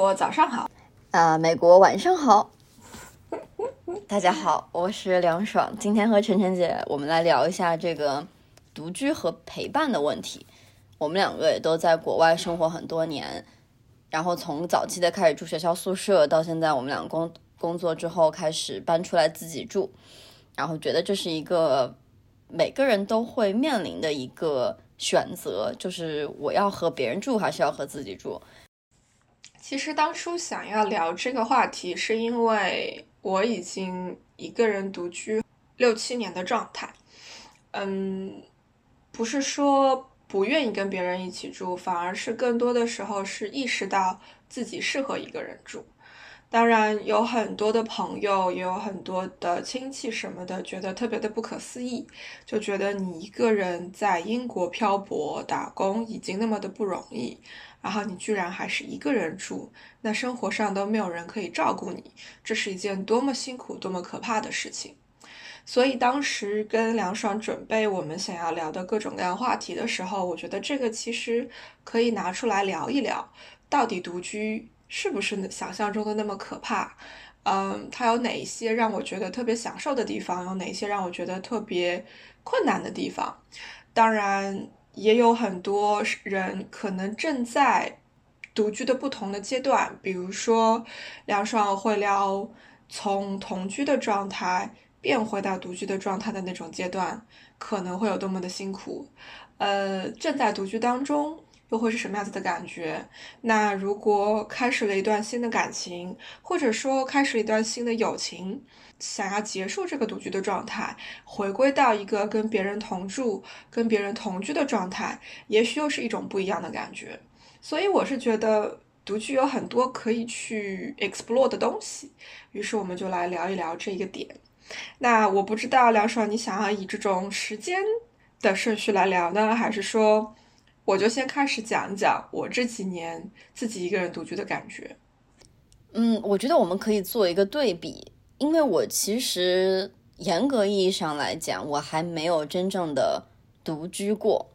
国早上好，啊，美国晚上好。大家好，我是梁爽。今天和晨晨姐，我们来聊一下这个独居和陪伴的问题。我们两个也都在国外生活很多年，然后从早期的开始住学校宿舍，到现在我们俩工工作之后开始搬出来自己住，然后觉得这是一个每个人都会面临的一个选择，就是我要和别人住还是要和自己住。其实当初想要聊这个话题，是因为我已经一个人独居六七年的状态。嗯，不是说不愿意跟别人一起住，反而是更多的时候是意识到自己适合一个人住。当然，有很多的朋友，也有很多的亲戚什么的，觉得特别的不可思议，就觉得你一个人在英国漂泊打工已经那么的不容易。然后你居然还是一个人住，那生活上都没有人可以照顾你，这是一件多么辛苦、多么可怕的事情。所以当时跟梁爽准备我们想要聊的各种各样话题的时候，我觉得这个其实可以拿出来聊一聊，到底独居是不是想象中的那么可怕？嗯，它有哪一些让我觉得特别享受的地方？有哪些让我觉得特别困难的地方？当然。也有很多人可能正在独居的不同的阶段，比如说梁爽会聊从同居的状态变回到独居的状态的那种阶段，可能会有多么的辛苦。呃，正在独居当中。又会是什么样子的感觉？那如果开始了一段新的感情，或者说开始了一段新的友情，想要结束这个独居的状态，回归到一个跟别人同住、跟别人同居的状态，也许又是一种不一样的感觉。所以我是觉得独居有很多可以去 explore 的东西，于是我们就来聊一聊这一个点。那我不知道梁爽，你想要以这种时间的顺序来聊呢，还是说？我就先开始讲讲我这几年自己一个人独居的感觉。嗯，我觉得我们可以做一个对比，因为我其实严格意义上来讲，我还没有真正的独居过。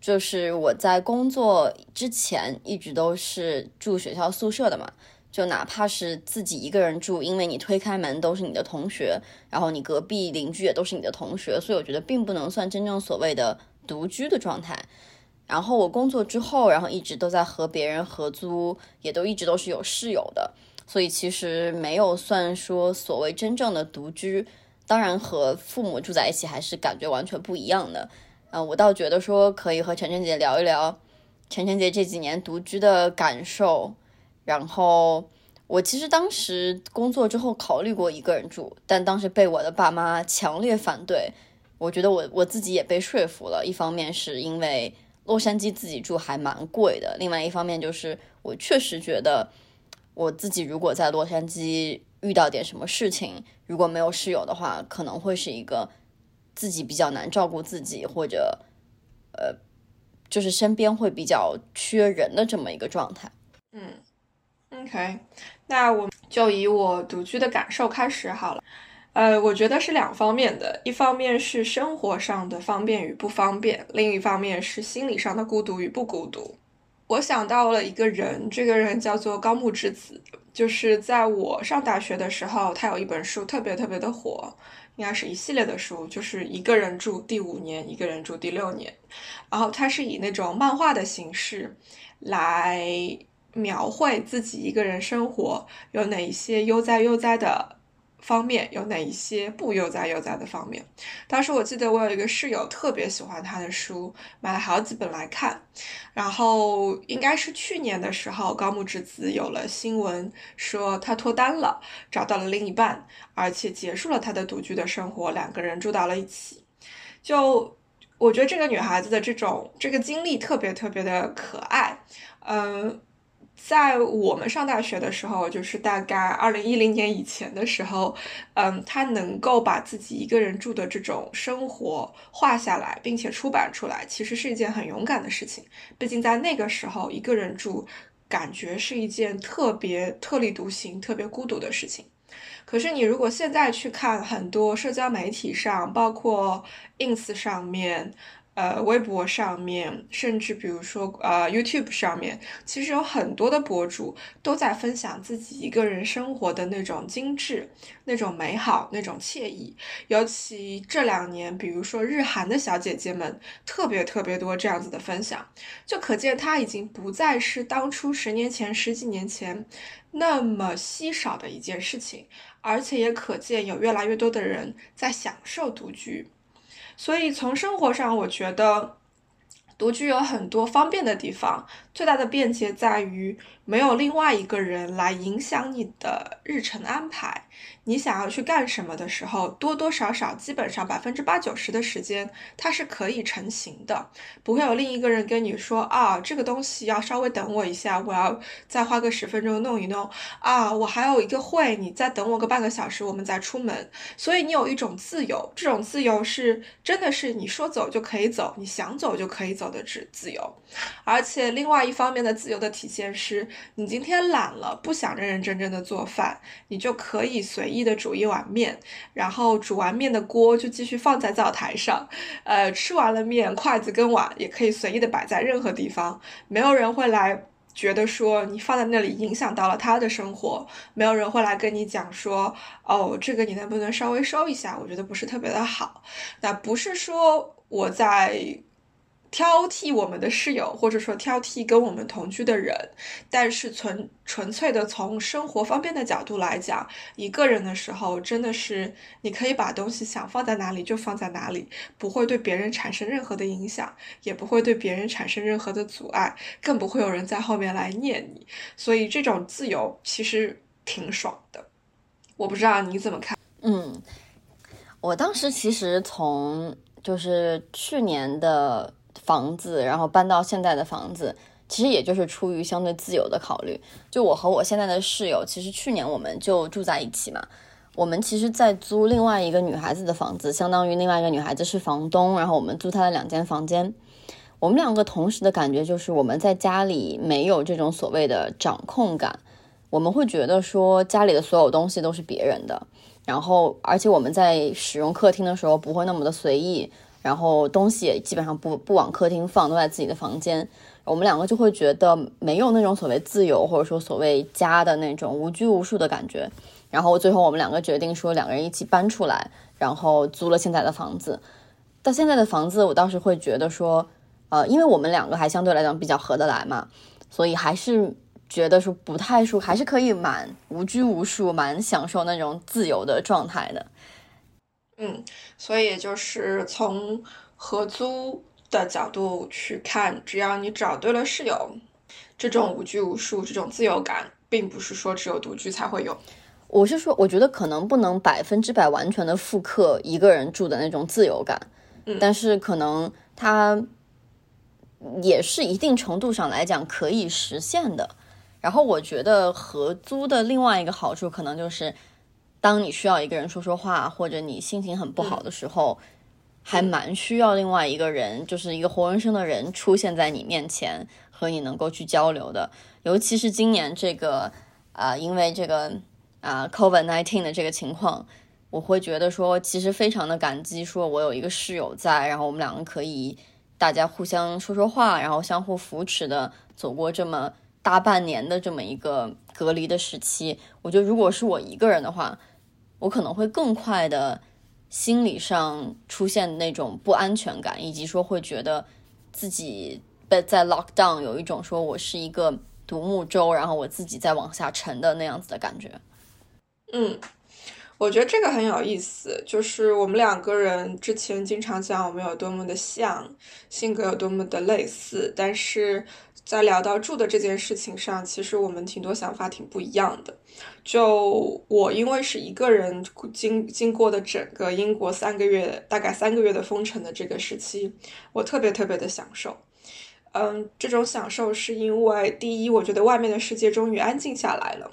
就是我在工作之前一直都是住学校宿舍的嘛，就哪怕是自己一个人住，因为你推开门都是你的同学，然后你隔壁邻居也都是你的同学，所以我觉得并不能算真正所谓的独居的状态。然后我工作之后，然后一直都在和别人合租，也都一直都是有室友的，所以其实没有算说所谓真正的独居。当然和父母住在一起还是感觉完全不一样的。嗯，我倒觉得说可以和晨晨姐聊一聊晨晨姐这几年独居的感受。然后我其实当时工作之后考虑过一个人住，但当时被我的爸妈强烈反对。我觉得我我自己也被说服了，一方面是因为。洛杉矶自己住还蛮贵的。另外一方面就是，我确实觉得我自己如果在洛杉矶遇到点什么事情，如果没有室友的话，可能会是一个自己比较难照顾自己，或者呃，就是身边会比较缺人的这么一个状态。嗯，OK，那我就以我独居的感受开始好了。呃，我觉得是两方面的，一方面是生活上的方便与不方便，另一方面是心理上的孤独与不孤独。我想到了一个人，这个人叫做高木直子，就是在我上大学的时候，他有一本书特别特别的火，应该是一系列的书，就是一个人住第五年，一个人住第六年，然后他是以那种漫画的形式来描绘自己一个人生活有哪一些悠哉悠哉的。方面有哪一些不悠哉悠哉的方面？当时我记得我有一个室友特别喜欢他的书，买了好几本来看。然后应该是去年的时候，高木直子有了新闻说他脱单了，找到了另一半，而且结束了他的独居的生活，两个人住到了一起。就我觉得这个女孩子的这种这个经历特别特别的可爱，嗯。在我们上大学的时候，就是大概二零一零年以前的时候，嗯，他能够把自己一个人住的这种生活画下来，并且出版出来，其实是一件很勇敢的事情。毕竟在那个时候，一个人住，感觉是一件特别特立独行、特别孤独的事情。可是你如果现在去看很多社交媒体上，包括 ins 上面。呃，微博上面，甚至比如说呃，YouTube 上面，其实有很多的博主都在分享自己一个人生活的那种精致、那种美好、那种惬意。尤其这两年，比如说日韩的小姐姐们，特别特别多这样子的分享，就可见它已经不再是当初十年前、十几年前那么稀少的一件事情，而且也可见有越来越多的人在享受独居。所以从生活上，我觉得独居有很多方便的地方。最大的便捷在于没有另外一个人来影响你的日程安排。你想要去干什么的时候，多多少少，基本上百分之八九十的时间，它是可以成型的，不会有另一个人跟你说啊，这个东西要稍微等我一下，我要再花个十分钟弄一弄啊，我还有一个会，你再等我个半个小时，我们再出门。所以你有一种自由，这种自由是真的是你说走就可以走，你想走就可以走的自自由。而且另外一方面的自由的体现是，你今天懒了，不想认认真真的做饭，你就可以随意。的煮一碗面，然后煮完面的锅就继续放在灶台上，呃，吃完了面，筷子跟碗也可以随意的摆在任何地方，没有人会来觉得说你放在那里影响到了他的生活，没有人会来跟你讲说，哦，这个你能不能稍微收一下？我觉得不是特别的好。那不是说我在。挑剔我们的室友，或者说挑剔跟我们同居的人，但是纯纯粹的从生活方便的角度来讲，一个人的时候真的是你可以把东西想放在哪里就放在哪里，不会对别人产生任何的影响，也不会对别人产生任何的阻碍，更不会有人在后面来念你。所以这种自由其实挺爽的。我不知道你怎么看？嗯，我当时其实从就是去年的。房子，然后搬到现在的房子，其实也就是出于相对自由的考虑。就我和我现在的室友，其实去年我们就住在一起嘛。我们其实，在租另外一个女孩子的房子，相当于另外一个女孩子是房东，然后我们租她的两间房间。我们两个同时的感觉就是，我们在家里没有这种所谓的掌控感。我们会觉得说，家里的所有东西都是别人的，然后而且我们在使用客厅的时候，不会那么的随意。然后东西也基本上不不往客厅放，都在自己的房间。我们两个就会觉得没有那种所谓自由，或者说所谓家的那种无拘无束的感觉。然后最后我们两个决定说，两个人一起搬出来，然后租了现在的房子。到现在的房子，我倒是会觉得说，呃，因为我们两个还相对来讲比较合得来嘛，所以还是觉得说不太舒，还是可以蛮无拘无束，蛮享受那种自由的状态的。嗯，所以也就是从合租的角度去看，只要你找对了室友，这种无拘无束、这种自由感，并不是说只有独居才会有。我是说，我觉得可能不能百分之百完全的复刻一个人住的那种自由感，嗯，但是可能它也是一定程度上来讲可以实现的。然后我觉得合租的另外一个好处，可能就是。当你需要一个人说说话，或者你心情很不好的时候，还蛮需要另外一个人，就是一个活生生的人出现在你面前，和你能够去交流的。尤其是今年这个啊，因为这个啊，COVID nineteen 的这个情况，我会觉得说，其实非常的感激，说我有一个室友在，然后我们两个可以大家互相说说话，然后相互扶持的走过这么大半年的这么一个隔离的时期。我觉得如果是我一个人的话，我可能会更快的，心理上出现那种不安全感，以及说会觉得自己被在 lock down，有一种说我是一个独木舟，然后我自己在往下沉的那样子的感觉。嗯，我觉得这个很有意思，就是我们两个人之前经常讲我们有多么的像，性格有多么的类似，但是在聊到住的这件事情上，其实我们挺多想法挺不一样的。就我因为是一个人经经过的整个英国三个月，大概三个月的封城的这个时期，我特别特别的享受。嗯，这种享受是因为第一，我觉得外面的世界终于安静下来了。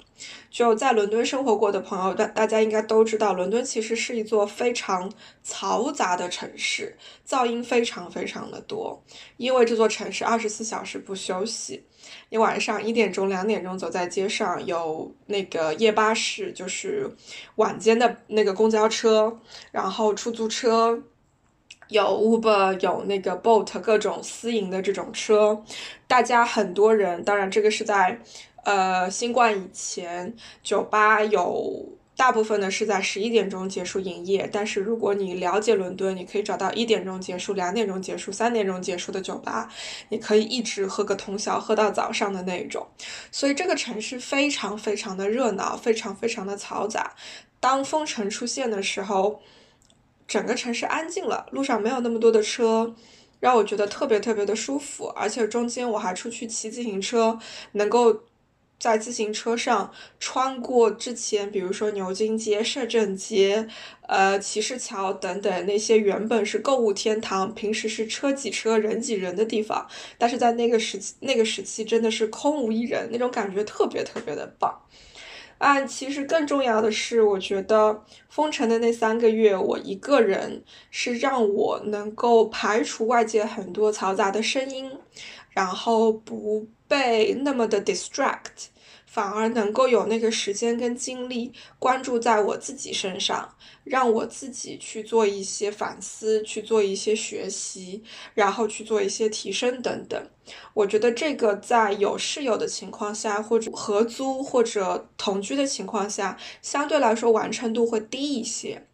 就在伦敦生活过的朋友，大大家应该都知道，伦敦其实是一座非常嘈杂的城市，噪音非常非常的多。因为这座城市二十四小时不休息，你晚上一点钟、两点钟走在街上，有那个夜巴士，就是晚间的那个公交车，然后出租车。有 Uber，有那个 Boat，各种私营的这种车，大家很多人，当然这个是在，呃，新冠以前，酒吧有大部分呢是在十一点钟结束营业，但是如果你了解伦敦，你可以找到一点钟结束、两点钟结束、三点钟结束的酒吧，你可以一直喝个通宵，喝到早上的那种，所以这个城市非常非常的热闹，非常非常的嘈杂。当封城出现的时候。整个城市安静了，路上没有那么多的车，让我觉得特别特别的舒服。而且中间我还出去骑自行车，能够在自行车上穿过之前，比如说牛津街、摄政街、呃骑士桥等等那些原本是购物天堂、平时是车挤车、人挤人的地方，但是在那个时期，那个时期真的是空无一人，那种感觉特别特别的棒。啊，其实更重要的是，我觉得封城的那三个月，我一个人是让我能够排除外界很多嘈杂的声音，然后不被那么的 distract。反而能够有那个时间跟精力关注在我自己身上，让我自己去做一些反思，去做一些学习，然后去做一些提升等等。我觉得这个在有室友的情况下，或者合租或者同居的情况下，相对来说完成度会低一些。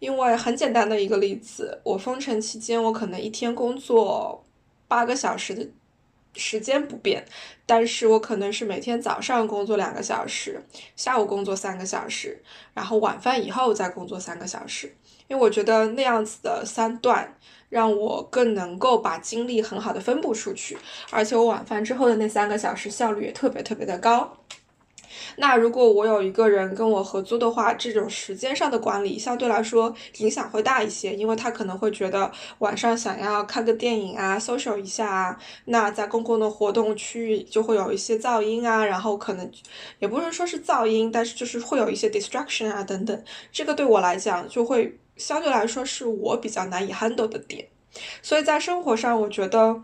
因为很简单的一个例子，我封城期间，我可能一天工作八个小时的。时间不变，但是我可能是每天早上工作两个小时，下午工作三个小时，然后晚饭以后再工作三个小时，因为我觉得那样子的三段让我更能够把精力很好的分布出去，而且我晚饭之后的那三个小时效率也特别特别的高。那如果我有一个人跟我合租的话，这种时间上的管理相对来说影响会大一些，因为他可能会觉得晚上想要看个电影啊，social 一下啊，那在公共的活动区域就会有一些噪音啊，然后可能也不是说是噪音，但是就是会有一些 distraction 啊等等，这个对我来讲就会相对来说是我比较难以 handle 的点，所以在生活上我觉得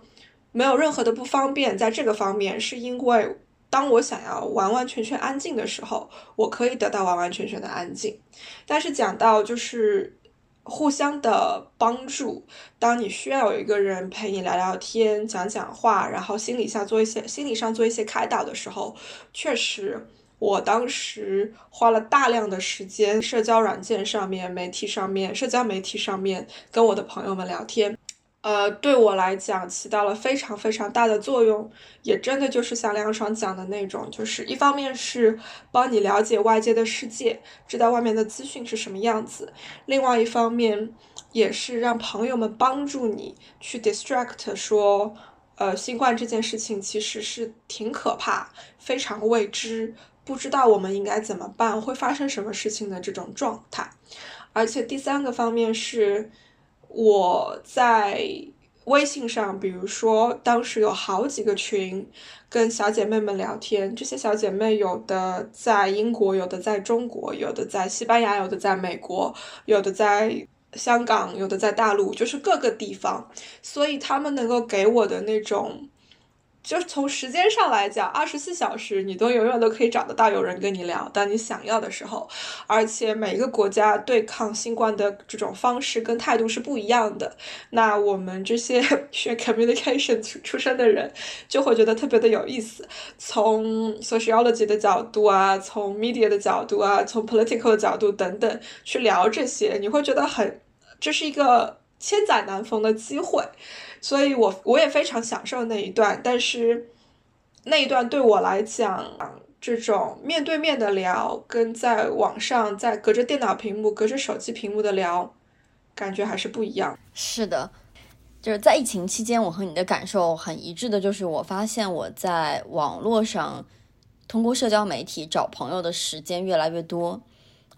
没有任何的不方便，在这个方面是因为。当我想要完完全全安静的时候，我可以得到完完全全的安静。但是讲到就是互相的帮助，当你需要有一个人陪你聊聊天、讲讲话，然后心理下做一些心理上做一些开导的时候，确实，我当时花了大量的时间，社交软件上面、媒体上面、社交媒体上面跟我的朋友们聊天。呃，对我来讲起到了非常非常大的作用，也真的就是像梁爽讲的那种，就是一方面是帮你了解外界的世界，知道外面的资讯是什么样子；另外一方面也是让朋友们帮助你去 distract，说，呃，新冠这件事情其实是挺可怕，非常未知，不知道我们应该怎么办，会发生什么事情的这种状态。而且第三个方面是。我在微信上，比如说当时有好几个群，跟小姐妹们聊天。这些小姐妹有的在英国，有的在中国，有的在西班牙，有的在美国，有的在香港，有的在大陆，就是各个地方。所以她们能够给我的那种。就是从时间上来讲，二十四小时你都永远都可以找得到有人跟你聊，当你想要的时候。而且每一个国家对抗新冠的这种方式跟态度是不一样的。那我们这些 学 communication 出出身的人，就会觉得特别的有意思。从 sociology 的角度啊，从 media 的角度啊，从 political 的角度等等去聊这些，你会觉得很，这是一个千载难逢的机会。所以，我我也非常享受那一段，但是那一段对我来讲，这种面对面的聊，跟在网上在隔着电脑屏幕、隔着手机屏幕的聊，感觉还是不一样。是的，就是在疫情期间，我和你的感受很一致的，就是我发现我在网络上通过社交媒体找朋友的时间越来越多，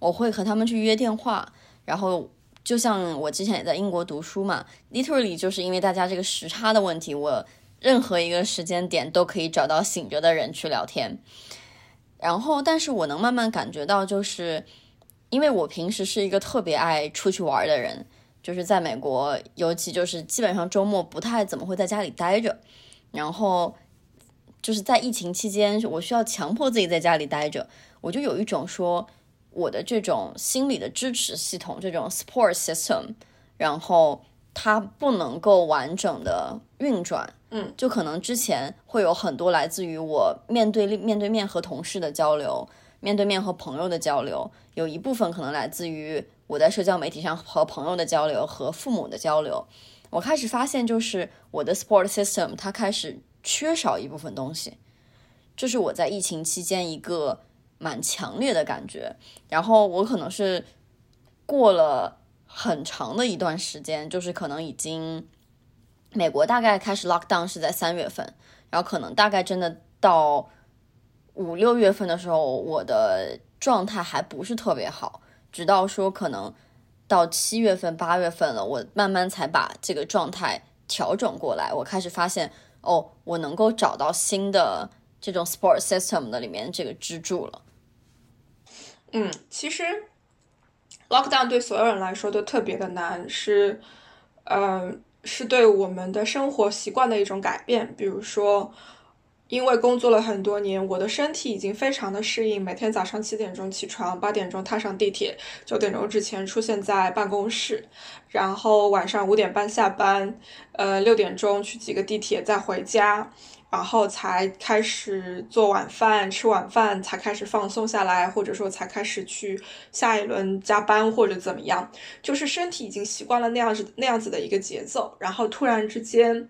我会和他们去约电话，然后。就像我之前也在英国读书嘛，literally 就是因为大家这个时差的问题，我任何一个时间点都可以找到醒着的人去聊天。然后，但是我能慢慢感觉到，就是因为我平时是一个特别爱出去玩的人，就是在美国，尤其就是基本上周末不太怎么会在家里待着。然后就是在疫情期间，我需要强迫自己在家里待着，我就有一种说。我的这种心理的支持系统，这种 support system，然后它不能够完整的运转，嗯，就可能之前会有很多来自于我面对面对面和同事的交流，面对面和朋友的交流，有一部分可能来自于我在社交媒体上和朋友的交流和父母的交流。我开始发现，就是我的 support system 它开始缺少一部分东西，这是我在疫情期间一个。蛮强烈的感觉，然后我可能是过了很长的一段时间，就是可能已经美国大概开始 lock down 是在三月份，然后可能大概真的到五六月份的时候，我的状态还不是特别好，直到说可能到七月份八月份了，我慢慢才把这个状态调整过来，我开始发现哦，我能够找到新的这种 sport system 的里面这个支柱了。嗯，其实 lockdown 对所有人来说都特别的难，是，呃，是对我们的生活习惯的一种改变。比如说，因为工作了很多年，我的身体已经非常的适应，每天早上七点钟起床，八点钟踏上地铁，九点钟之前出现在办公室，然后晚上五点半下班，呃，六点钟去挤个地铁再回家。然后才开始做晚饭，吃晚饭才开始放松下来，或者说才开始去下一轮加班或者怎么样，就是身体已经习惯了那样子那样子的一个节奏。然后突然之间，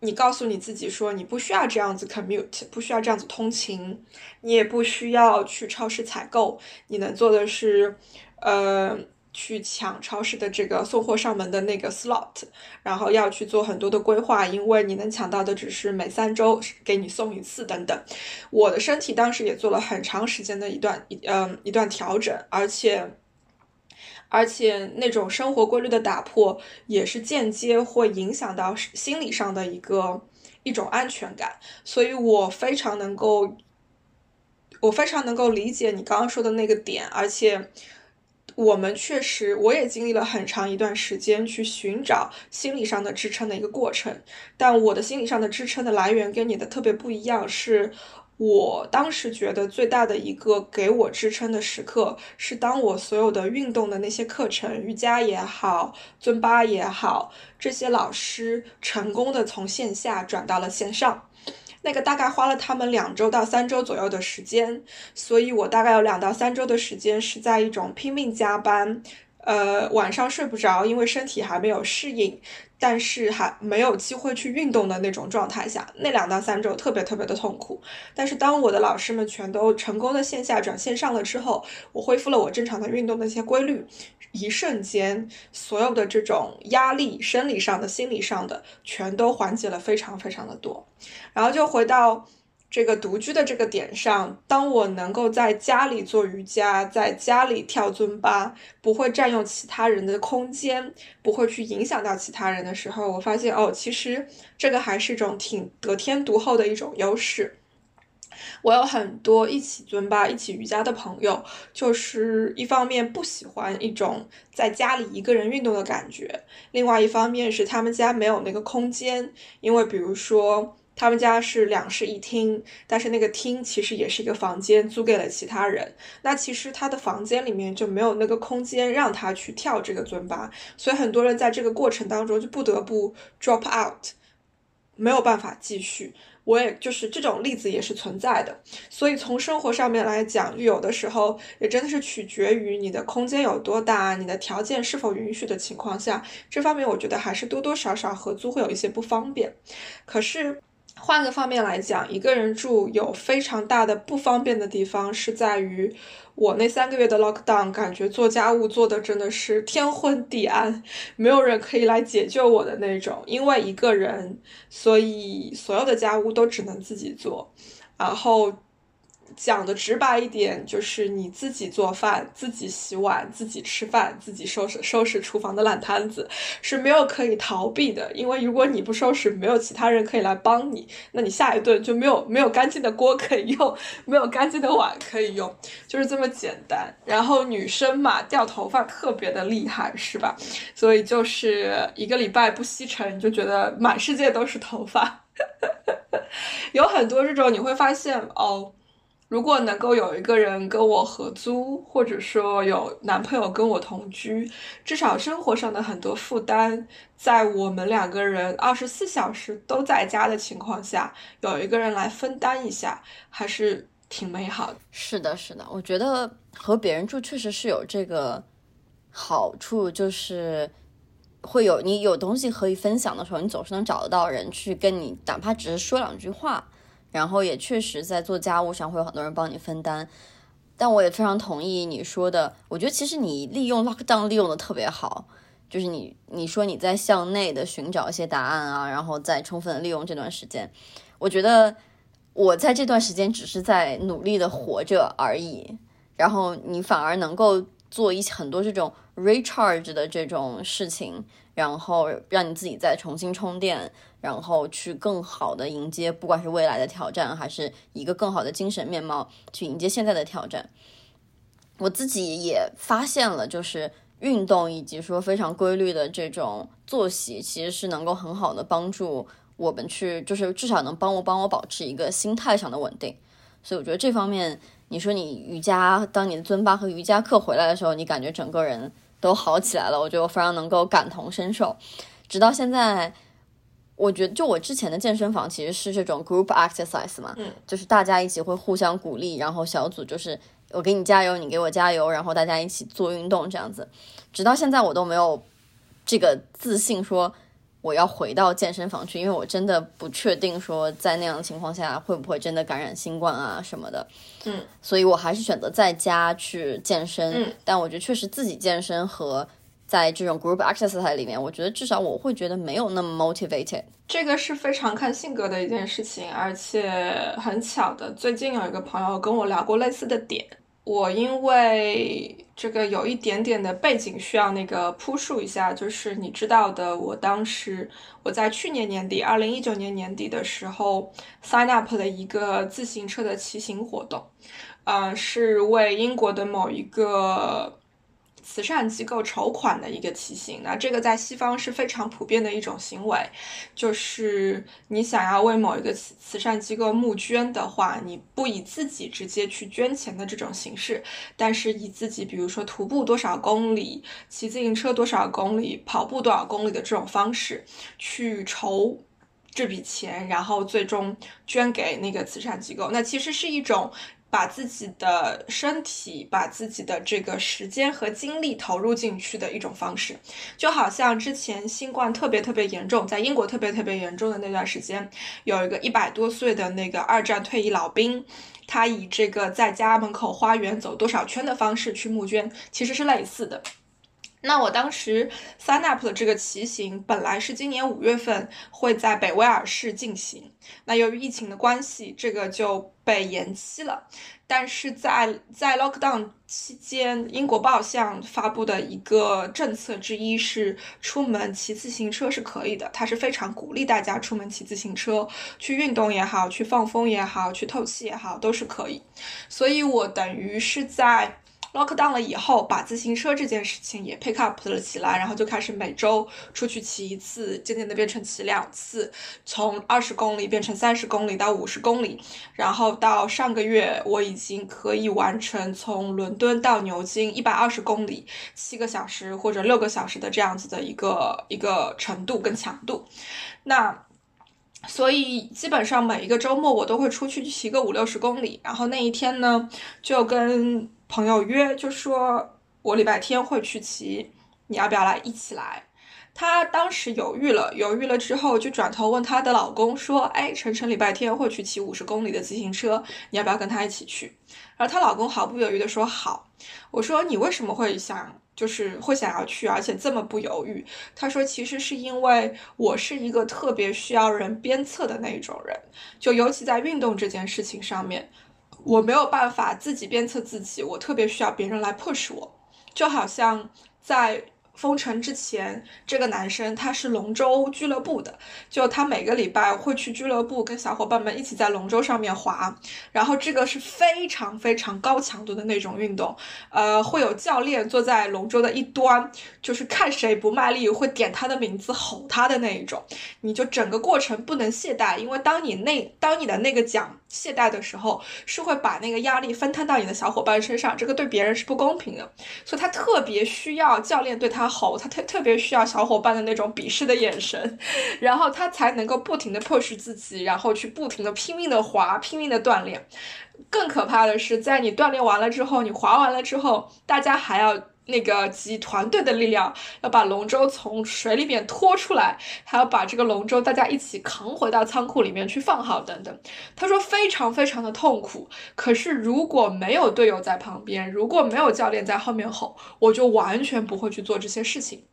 你告诉你自己说你不需要这样子 commute，不需要这样子通勤，你也不需要去超市采购，你能做的是，呃。去抢超市的这个送货上门的那个 slot，然后要去做很多的规划，因为你能抢到的只是每三周给你送一次等等。我的身体当时也做了很长时间的一段一嗯一段调整，而且而且那种生活规律的打破也是间接会影响到心理上的一个一种安全感，所以我非常能够我非常能够理解你刚刚说的那个点，而且。我们确实，我也经历了很长一段时间去寻找心理上的支撑的一个过程。但我的心理上的支撑的来源跟你的特别不一样，是我当时觉得最大的一个给我支撑的时刻，是当我所有的运动的那些课程，瑜伽也好，尊巴也好，这些老师成功的从线下转到了线上。那个大概花了他们两周到三周左右的时间，所以我大概有两到三周的时间是在一种拼命加班，呃，晚上睡不着，因为身体还没有适应，但是还没有机会去运动的那种状态下，那两到三周特别特别的痛苦。但是当我的老师们全都成功的线下转线上了之后，我恢复了我正常的运动的一些规律。一瞬间，所有的这种压力，生理上的、心理上的，全都缓解了非常非常的多。然后就回到这个独居的这个点上，当我能够在家里做瑜伽，在家里跳尊巴，不会占用其他人的空间，不会去影响到其他人的时候，我发现哦，其实这个还是一种挺得天独厚的一种优势。我有很多一起尊巴、一起瑜伽的朋友，就是一方面不喜欢一种在家里一个人运动的感觉，另外一方面是他们家没有那个空间，因为比如说他们家是两室一厅，但是那个厅其实也是一个房间，租给了其他人，那其实他的房间里面就没有那个空间让他去跳这个尊巴，所以很多人在这个过程当中就不得不 drop out，没有办法继续。我也就是这种例子也是存在的，所以从生活上面来讲，有的时候也真的是取决于你的空间有多大，你的条件是否允许的情况下，这方面我觉得还是多多少少合租会有一些不方便。可是换个方面来讲，一个人住有非常大的不方便的地方，是在于我那三个月的 lockdown，感觉做家务做的真的是天昏地暗，没有人可以来解救我的那种。因为一个人，所以所有的家务都只能自己做，然后。讲的直白一点，就是你自己做饭、自己洗碗、自己吃饭、自己收拾收拾厨房的烂摊子是没有可以逃避的。因为如果你不收拾，没有其他人可以来帮你，那你下一顿就没有没有干净的锅可以用，没有干净的碗可以用，就是这么简单。然后女生嘛，掉头发特别的厉害，是吧？所以就是一个礼拜不吸尘，你就觉得满世界都是头发。有很多这种，你会发现哦。如果能够有一个人跟我合租，或者说有男朋友跟我同居，至少生活上的很多负担，在我们两个人二十四小时都在家的情况下，有一个人来分担一下，还是挺美好的。是的，是的，我觉得和别人住确实是有这个好处，就是会有你有东西可以分享的时候，你总是能找得到人去跟你，哪怕只是说两句话。然后也确实在做家务上会有很多人帮你分担，但我也非常同意你说的，我觉得其实你利用 lockdown 利用的特别好，就是你你说你在向内的寻找一些答案啊，然后再充分利用这段时间，我觉得我在这段时间只是在努力的活着而已，然后你反而能够做一些很多这种 recharge 的这种事情。然后让你自己再重新充电，然后去更好的迎接，不管是未来的挑战，还是一个更好的精神面貌去迎接现在的挑战。我自己也发现了，就是运动以及说非常规律的这种作息，其实是能够很好的帮助我们去，就是至少能帮我帮我保持一个心态上的稳定。所以我觉得这方面，你说你瑜伽，当你的尊巴和瑜伽课回来的时候，你感觉整个人。都好起来了，我觉得我非常能够感同身受。直到现在，我觉得就我之前的健身房其实是这种 group exercise 嘛，嗯，就是大家一起会互相鼓励，然后小组就是我给你加油，你给我加油，然后大家一起做运动这样子。直到现在我都没有这个自信说。我要回到健身房去，因为我真的不确定说在那样的情况下会不会真的感染新冠啊什么的。嗯，所以我还是选择在家去健身。嗯，但我觉得确实自己健身和在这种 group exercise 里面，我觉得至少我会觉得没有那么 motivated。这个是非常看性格的一件事情，而且很巧的，最近有一个朋友跟我聊过类似的点。我因为这个有一点点的背景需要那个铺述一下，就是你知道的，我当时我在去年年底，二零一九年年底的时候 sign up 了一个自行车的骑行活动，呃，是为英国的某一个。慈善机构筹款的一个骑行，那这个在西方是非常普遍的一种行为，就是你想要为某一个慈慈善机构募捐的话，你不以自己直接去捐钱的这种形式，但是以自己，比如说徒步多少公里、骑自行车多少公里、跑步多少公里的这种方式去筹这笔钱，然后最终捐给那个慈善机构，那其实是一种。把自己的身体、把自己的这个时间和精力投入进去的一种方式，就好像之前新冠特别特别严重，在英国特别特别严重的那段时间，有一个一百多岁的那个二战退役老兵，他以这个在家门口花园走多少圈的方式去募捐，其实是类似的。那我当时 sign up 的这个骑行本来是今年五月份会在北威尔士进行，那由于疫情的关系，这个就被延期了。但是在在 lockdown 期间，英国报项发布的一个政策之一是，出门骑自行车是可以的，它是非常鼓励大家出门骑自行车，去运动也好，去放风也好，去透气也好，都是可以。所以我等于是在。Lock down 了以后，把自行车这件事情也 pick up 了起来，然后就开始每周出去骑一次，渐渐的变成骑两次，从二十公里变成三十公里到五十公里，然后到上个月我已经可以完成从伦敦到牛津一百二十公里，七个小时或者六个小时的这样子的一个一个程度跟强度，那所以基本上每一个周末我都会出去骑个五六十公里，然后那一天呢就跟。朋友约就说，我礼拜天会去骑，你要不要来一起来？她当时犹豫了，犹豫了之后就转头问她的老公说：“哎，晨晨礼拜天会去骑五十公里的自行车，你要不要跟他一起去？”然后她老公毫不犹豫地说：“好。”我说：“你为什么会想，就是会想要去，而且这么不犹豫？”他说：“其实是因为我是一个特别需要人鞭策的那一种人，就尤其在运动这件事情上面。”我没有办法自己鞭策自己，我特别需要别人来 push 我，就好像在。封城之前，这个男生他是龙舟俱乐部的，就他每个礼拜会去俱乐部跟小伙伴们一起在龙舟上面滑，然后这个是非常非常高强度的那种运动，呃，会有教练坐在龙舟的一端，就是看谁不卖力会点他的名字吼他的那一种，你就整个过程不能懈怠，因为当你那当你的那个奖懈怠的时候，是会把那个压力分摊到你的小伙伴身上，这个对别人是不公平的，所以他特别需要教练对他。吼，他特特别需要小伙伴的那种鄙视的眼神，然后他才能够不停的 push 自己，然后去不停的拼命的滑，拼命的锻炼。更可怕的是，在你锻炼完了之后，你滑完了之后，大家还要。那个集团队的力量，要把龙舟从水里面拖出来，还要把这个龙舟大家一起扛回到仓库里面去放好，等等。他说非常非常的痛苦。可是如果没有队友在旁边，如果没有教练在后面吼，我就完全不会去做这些事情。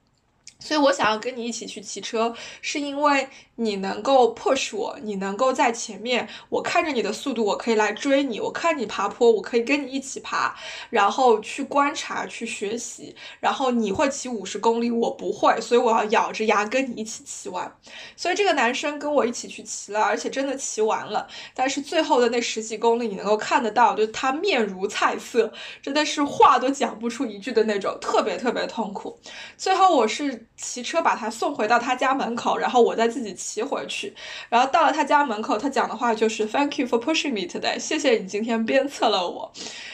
所以我想要跟你一起去骑车，是因为你能够 push 我，你能够在前面，我看着你的速度，我可以来追你。我看你爬坡，我可以跟你一起爬，然后去观察、去学习。然后你会骑五十公里，我不会，所以我要咬着牙跟你一起骑完。所以这个男生跟我一起去骑了，而且真的骑完了。但是最后的那十几公里，你能够看得到，就他面如菜色，真的是话都讲不出一句的那种，特别特别痛苦。最后我是。骑车把他送回到他家门口，然后我再自己骑回去。然后到了他家门口，他讲的话就是 “Thank you for pushing me today”，谢谢你今天鞭策了我。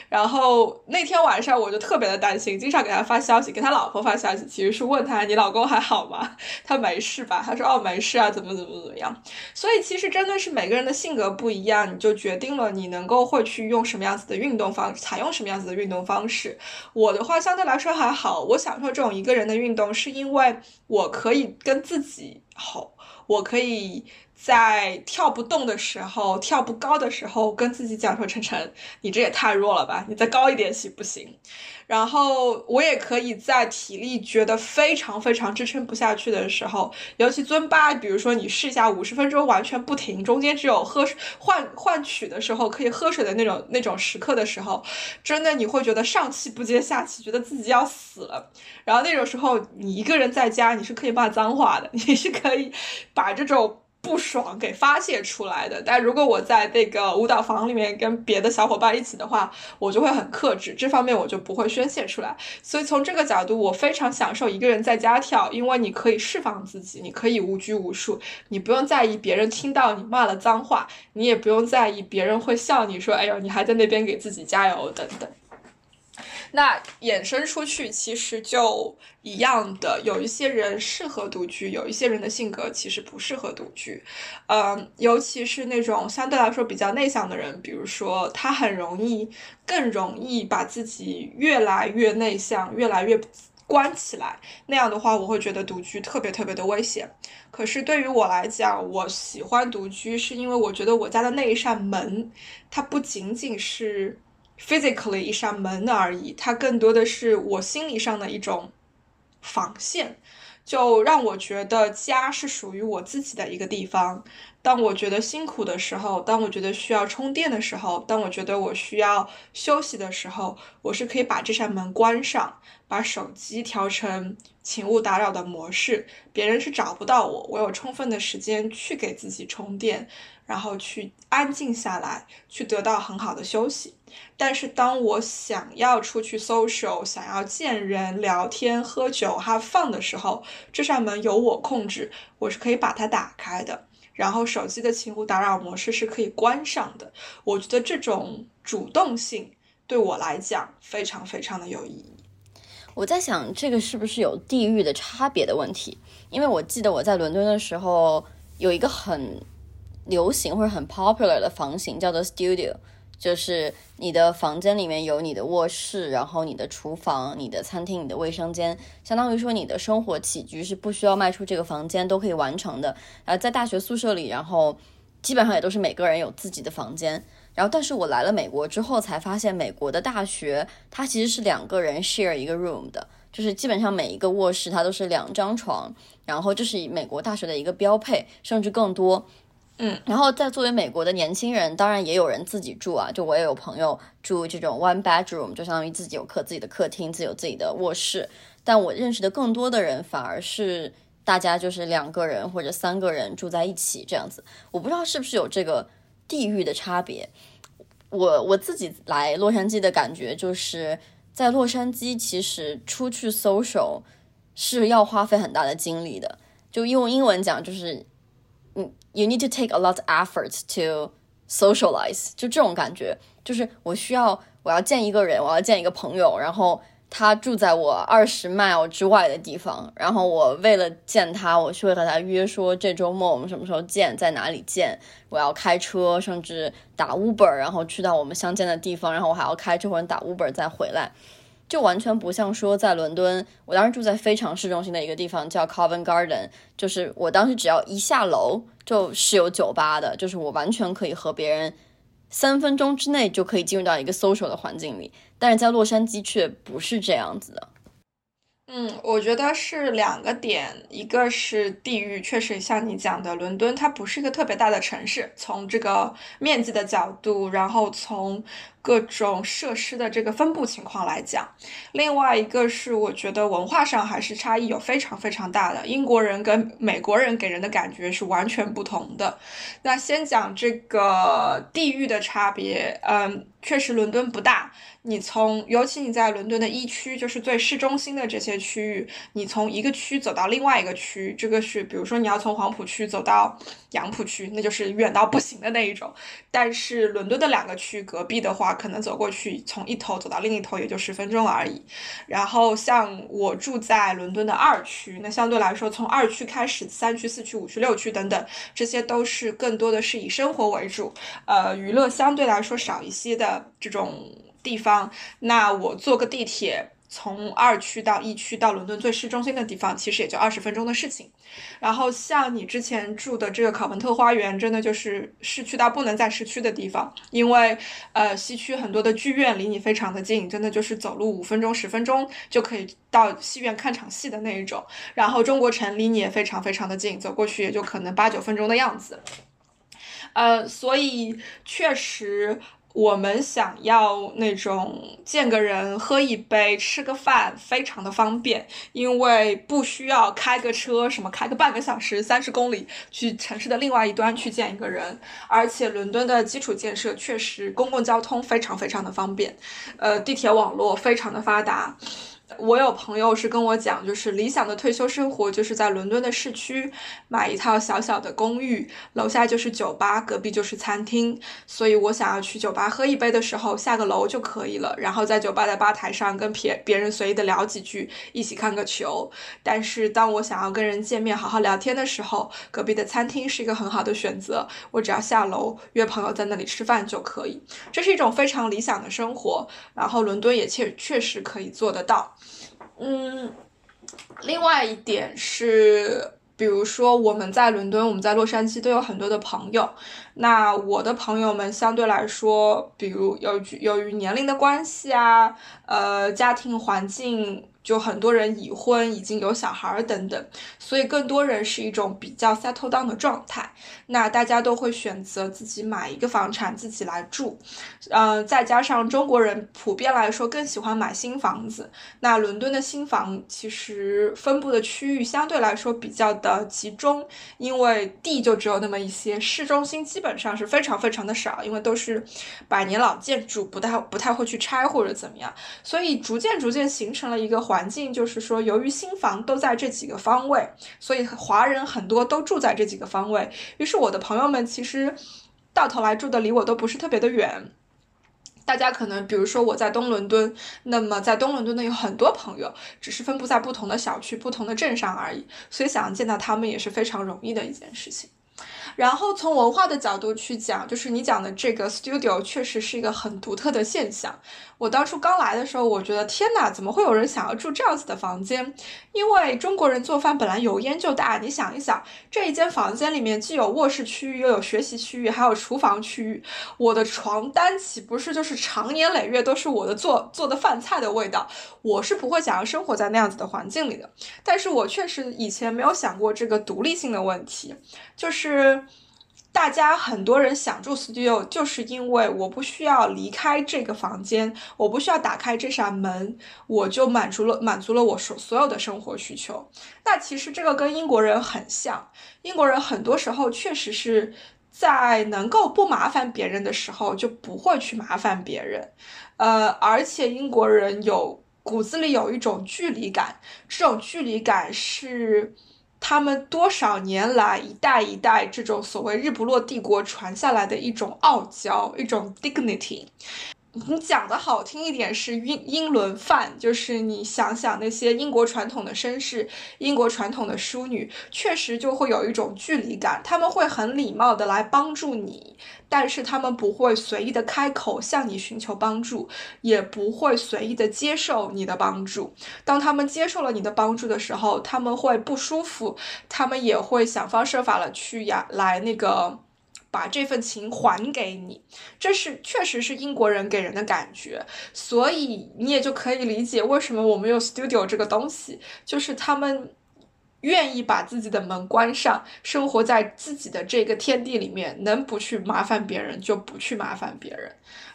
然后那天晚上我就特别的担心，经常给他发消息，给他老婆发消息，其实是问他你老公还好吗？他没事吧？他说哦没事啊，怎么怎么怎么样。所以其实真的是每个人的性格不一样，你就决定了你能够会去用什么样子的运动方，采用什么样子的运动方式。我的话相对来说还好，我享受这种一个人的运动，是因为。我可以跟自己吼，我可以。在跳不动的时候，跳不高的时候，跟自己讲说：“晨晨，你这也太弱了吧，你再高一点行不行？”然后我也可以在体力觉得非常非常支撑不下去的时候，尤其尊巴，比如说你试一下五十分钟完全不停，中间只有喝换换取的时候可以喝水的那种那种时刻的时候，真的你会觉得上气不接下气，觉得自己要死了。然后那种时候，你一个人在家，你是可以骂脏话的，你是可以把这种。不爽给发泄出来的，但如果我在那个舞蹈房里面跟别的小伙伴一起的话，我就会很克制，这方面我就不会宣泄出来。所以从这个角度，我非常享受一个人在家跳，因为你可以释放自己，你可以无拘无束，你不用在意别人听到你骂了脏话，你也不用在意别人会笑你说，哎呦，你还在那边给自己加油等等。那衍生出去其实就一样的，有一些人适合独居，有一些人的性格其实不适合独居，嗯，尤其是那种相对来说比较内向的人，比如说他很容易，更容易把自己越来越内向，越来越关起来，那样的话，我会觉得独居特别特别的危险。可是对于我来讲，我喜欢独居，是因为我觉得我家的那一扇门，它不仅仅是。Physically 一扇门而已，它更多的是我心理上的一种防线，就让我觉得家是属于我自己的一个地方。当我觉得辛苦的时候，当我觉得需要充电的时候，当我觉得我需要休息的时候，我是可以把这扇门关上，把手机调成请勿打扰的模式，别人是找不到我，我有充分的时间去给自己充电。然后去安静下来，去得到很好的休息。但是当我想要出去 social，想要见人、聊天、喝酒、have fun 的时候，这扇门由我控制，我是可以把它打开的。然后手机的请勿打扰模式是可以关上的。我觉得这种主动性对我来讲非常非常的有意义。我在想，这个是不是有地域的差别的问题？因为我记得我在伦敦的时候有一个很。流行或者很 popular 的房型叫做 studio，就是你的房间里面有你的卧室，然后你的厨房、你的餐厅、你的卫生间，相当于说你的生活起居是不需要迈出这个房间都可以完成的。然后在大学宿舍里，然后基本上也都是每个人有自己的房间。然后，但是我来了美国之后才发现，美国的大学它其实是两个人 share 一个 room 的，就是基本上每一个卧室它都是两张床，然后这是美国大学的一个标配，甚至更多。嗯，然后在作为美国的年轻人，当然也有人自己住啊，就我也有朋友住这种 one bedroom，就相当于自己有客自己的客厅，自己有自己的卧室。但我认识的更多的人，反而是大家就是两个人或者三个人住在一起这样子。我不知道是不是有这个地域的差别。我我自己来洛杉矶的感觉就是在洛杉矶，其实出去 social 是要花费很大的精力的。就用英文讲就是。嗯，you need to take a lot of effort to socialize，就这种感觉，就是我需要我要见一个人，我要见一个朋友，然后他住在我二十 mile 之外的地方，然后我为了见他，我去和他约说这周末我们什么时候见，在哪里见，我要开车，甚至打 Uber，然后去到我们相见的地方，然后我还要开车或者打 Uber 再回来。就完全不像说在伦敦，我当时住在非常市中心的一个地方叫 Covent Garden，就是我当时只要一下楼就是有酒吧的，就是我完全可以和别人三分钟之内就可以进入到一个 social 的环境里，但是在洛杉矶却不是这样子的。嗯，我觉得是两个点，一个是地域，确实像你讲的，伦敦它不是一个特别大的城市，从这个面积的角度，然后从各种设施的这个分布情况来讲，另外一个是我觉得文化上还是差异有非常非常大的，英国人跟美国人给人的感觉是完全不同的。那先讲这个地域的差别，嗯，确实伦敦不大。你从，尤其你在伦敦的一区，就是最市中心的这些区域，你从一个区走到另外一个区，这个是，比如说你要从黄浦区走到杨浦区，那就是远到不行的那一种。但是伦敦的两个区隔壁的话，可能走过去从一头走到另一头也就十分钟而已。然后像我住在伦敦的二区，那相对来说，从二区开始，三区、四区、五区、六区等等，这些都是更多的是以生活为主，呃，娱乐相对来说少一些的这种。地方，那我坐个地铁从二区到一区到伦敦最市中心的地方，其实也就二十分钟的事情。然后像你之前住的这个考文特花园，真的就是市区到不能再市区的地方，因为呃西区很多的剧院离你非常的近，真的就是走路五分钟十分钟就可以到戏院看场戏的那一种。然后中国城离你也非常非常的近，走过去也就可能八九分钟的样子。呃，所以确实。我们想要那种见个人、喝一杯、吃个饭，非常的方便，因为不需要开个车，什么开个半个小时、三十公里去城市的另外一端去见一个人。而且伦敦的基础建设确实，公共交通非常非常的方便，呃，地铁网络非常的发达。我有朋友是跟我讲，就是理想的退休生活就是在伦敦的市区买一套小小的公寓，楼下就是酒吧，隔壁就是餐厅。所以我想要去酒吧喝一杯的时候，下个楼就可以了，然后在酒吧的吧台上跟别别人随意的聊几句，一起看个球。但是当我想要跟人见面好好聊天的时候，隔壁的餐厅是一个很好的选择，我只要下楼约朋友在那里吃饭就可以。这是一种非常理想的生活，然后伦敦也确确实可以做得到。嗯，另外一点是，比如说我们在伦敦，我们在洛杉矶都有很多的朋友。那我的朋友们相对来说，比如由于由于年龄的关系啊，呃，家庭环境。就很多人已婚，已经有小孩儿等等，所以更多人是一种比较 settle down 的状态。那大家都会选择自己买一个房产自己来住，嗯，再加上中国人普遍来说更喜欢买新房子。那伦敦的新房其实分布的区域相对来说比较的集中，因为地就只有那么一些，市中心基本上是非常非常的少，因为都是百年老建筑，不太不太会去拆或者怎么样，所以逐渐逐渐形成了一个。环境就是说，由于新房都在这几个方位，所以华人很多都住在这几个方位。于是我的朋友们其实到头来住的离我都不是特别的远。大家可能比如说我在东伦敦，那么在东伦敦呢有很多朋友，只是分布在不同的小区、不同的镇上而已。所以想要见到他们也是非常容易的一件事情。然后从文化的角度去讲，就是你讲的这个 studio 确实是一个很独特的现象。我当初刚来的时候，我觉得天哪，怎么会有人想要住这样子的房间？因为中国人做饭本来油烟就大，你想一想，这一间房间里面既有卧室区域，又有学习区域，还有厨房区域，我的床单岂不是就是长年累月都是我的做做的饭菜的味道？我是不会想要生活在那样子的环境里的。但是我确实以前没有想过这个独立性的问题，就是。大家很多人想住 studio，就是因为我不需要离开这个房间，我不需要打开这扇门，我就满足了满足了我所所有的生活需求。那其实这个跟英国人很像，英国人很多时候确实是在能够不麻烦别人的时候就不会去麻烦别人，呃，而且英国人有骨子里有一种距离感，这种距离感是。他们多少年来一代一代这种所谓日不落帝国传下来的一种傲娇，一种 dignity。你讲的好听一点是英英伦范，就是你想想那些英国传统的绅士、英国传统的淑女，确实就会有一种距离感。他们会很礼貌的来帮助你，但是他们不会随意的开口向你寻求帮助，也不会随意的接受你的帮助。当他们接受了你的帮助的时候，他们会不舒服，他们也会想方设法的去呀来那个。把这份情还给你，这是确实是英国人给人的感觉，所以你也就可以理解为什么我们有 studio 这个东西，就是他们愿意把自己的门关上，生活在自己的这个天地里面，能不去麻烦别人就不去麻烦别人。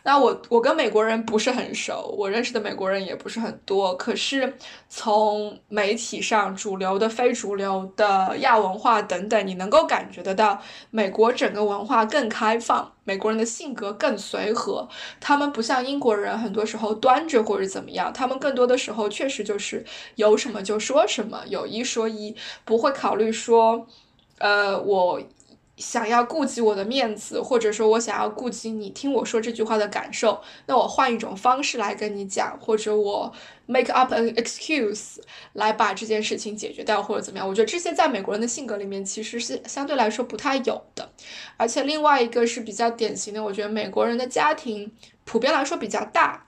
那我我跟美国人不是很熟，我认识的美国人也不是很多。可是从媒体上主流的、非主流的亚文化等等，你能够感觉得到，美国整个文化更开放，美国人的性格更随和。他们不像英国人，很多时候端着或者怎么样，他们更多的时候确实就是有什么就说什么，有一说一，不会考虑说，呃，我。想要顾及我的面子，或者说我想要顾及你听我说这句话的感受，那我换一种方式来跟你讲，或者我 make up an excuse 来把这件事情解决掉，或者怎么样？我觉得这些在美国人的性格里面其实是相对来说不太有的。而且另外一个是比较典型的，我觉得美国人的家庭普遍来说比较大。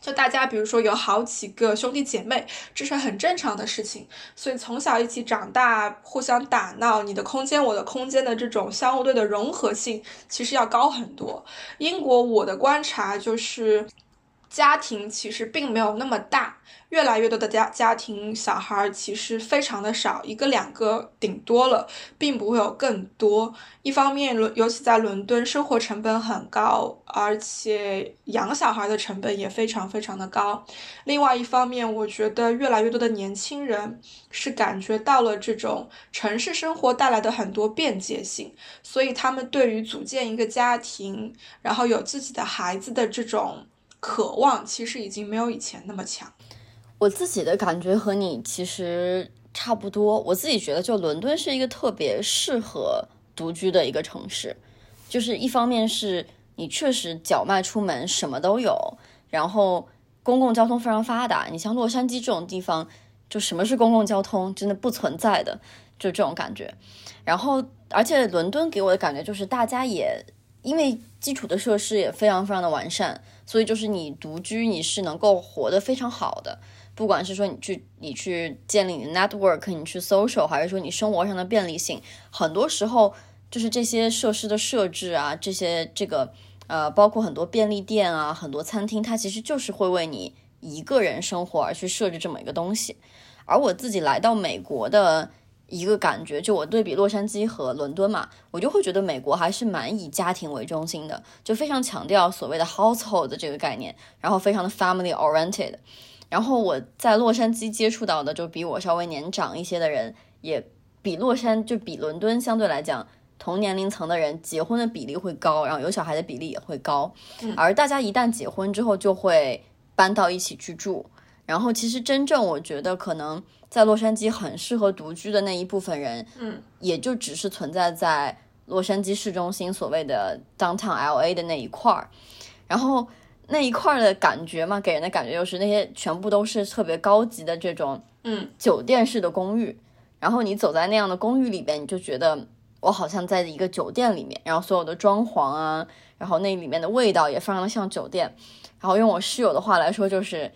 就大家，比如说有好几个兄弟姐妹，这是很正常的事情。所以从小一起长大，互相打闹，你的空间我的空间的这种相互对的融合性，其实要高很多。英国，我的观察就是。家庭其实并没有那么大，越来越多的家家庭小孩其实非常的少，一个两个顶多了，并不会有更多。一方面，伦尤其在伦敦，生活成本很高，而且养小孩的成本也非常非常的高。另外一方面，我觉得越来越多的年轻人是感觉到了这种城市生活带来的很多便捷性，所以他们对于组建一个家庭，然后有自己的孩子的这种。渴望其实已经没有以前那么强。我自己的感觉和你其实差不多。我自己觉得，就伦敦是一个特别适合独居的一个城市。就是一方面是你确实脚迈出门什么都有，然后公共交通非常发达。你像洛杉矶这种地方，就什么是公共交通真的不存在的，就这种感觉。然后，而且伦敦给我的感觉就是大家也因为基础的设施也非常非常的完善。所以就是你独居，你是能够活得非常好的。不管是说你去你去建立你的 network，你去 social，还是说你生活上的便利性，很多时候就是这些设施的设置啊，这些这个呃，包括很多便利店啊，很多餐厅，它其实就是会为你一个人生活而去设置这么一个东西。而我自己来到美国的。一个感觉，就我对比洛杉矶和伦敦嘛，我就会觉得美国还是蛮以家庭为中心的，就非常强调所谓的 household 这个概念，然后非常的 family oriented。然后我在洛杉矶接触到的，就比我稍微年长一些的人，也比洛杉就比伦敦相对来讲，同年龄层的人结婚的比例会高，然后有小孩的比例也会高。而大家一旦结婚之后，就会搬到一起去住。然后其实真正我觉得可能。在洛杉矶很适合独居的那一部分人，嗯，也就只是存在在洛杉矶市中心所谓的 downtown LA 的那一块儿，然后那一块儿的感觉嘛，给人的感觉就是那些全部都是特别高级的这种，嗯，酒店式的公寓，然后你走在那样的公寓里边，你就觉得我好像在一个酒店里面，然后所有的装潢啊，然后那里面的味道也非常的像酒店。然后用我室友的话来说，就是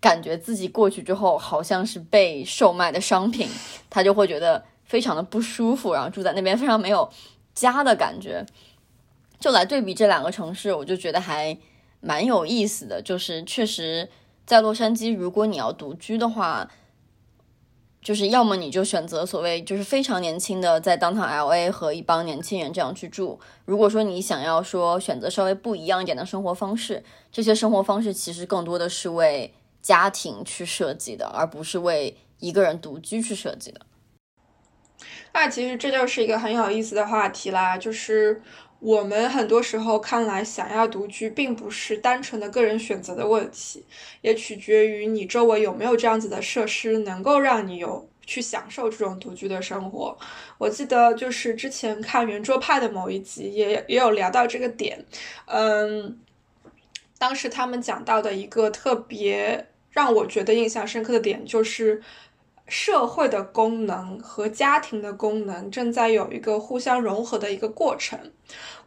感觉自己过去之后好像是被售卖的商品，他就会觉得非常的不舒服，然后住在那边非常没有家的感觉。就来对比这两个城市，我就觉得还蛮有意思的。就是确实在洛杉矶，如果你要独居的话。就是要么你就选择所谓就是非常年轻的在 downtown LA 和一帮年轻人这样去住。如果说你想要说选择稍微不一样一点的生活方式，这些生活方式其实更多的是为家庭去设计的，而不是为一个人独居去设计的。那其实这就是一个很有意思的话题啦，就是。我们很多时候看来，想要独居并不是单纯的个人选择的问题，也取决于你周围有没有这样子的设施，能够让你有去享受这种独居的生活。我记得就是之前看圆桌派的某一集，也也有聊到这个点。嗯，当时他们讲到的一个特别让我觉得印象深刻的点，就是。社会的功能和家庭的功能正在有一个互相融合的一个过程。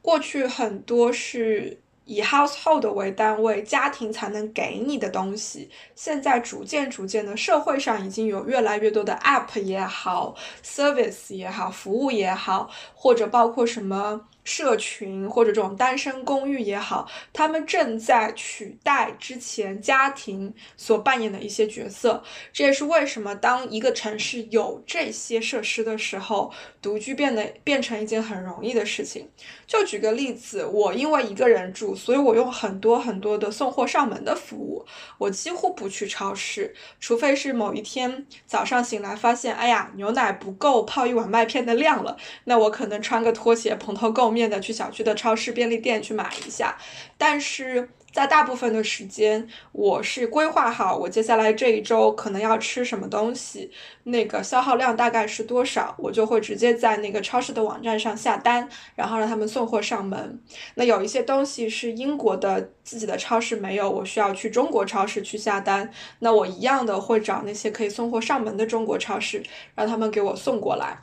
过去很多是以 household 为单位，家庭才能给你的东西，现在逐渐逐渐的，社会上已经有越来越多的 app 也好，service 也好，服务也好，或者包括什么。社群或者这种单身公寓也好，他们正在取代之前家庭所扮演的一些角色。这也是为什么当一个城市有这些设施的时候，独居变得变成一件很容易的事情。就举个例子，我因为一个人住，所以我用很多很多的送货上门的服务。我几乎不去超市，除非是某一天早上醒来发现，哎呀，牛奶不够泡一碗麦片的量了，那我可能穿个拖鞋蓬头垢面面的去小区的超市便利店去买一下。但是。在大部分的时间，我是规划好我接下来这一周可能要吃什么东西，那个消耗量大概是多少，我就会直接在那个超市的网站上下单，然后让他们送货上门。那有一些东西是英国的自己的超市没有，我需要去中国超市去下单，那我一样的会找那些可以送货上门的中国超市，让他们给我送过来。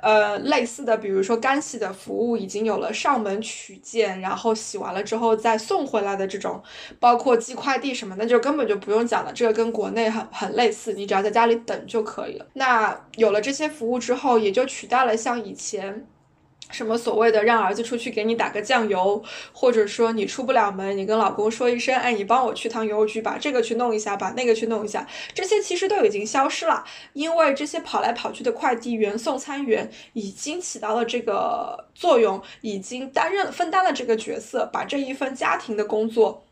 呃，类似的，比如说干洗的服务已经有了上门取件，然后洗完了之后再送回来的这种，包括寄快递什么，那就根本就不用讲了，这个跟国内很很类似，你只要在家里等就可以了。那有了这些服务之后，也就取代了像以前。什么所谓的让儿子出去给你打个酱油，或者说你出不了门，你跟老公说一声，哎，你帮我去趟邮局，把这个去弄一下，把那个去弄一下，这些其实都已经消失了，因为这些跑来跑去的快递员、送餐员已经起到了这个作用，已经担任分担了这个角色，把这一份家庭的工作。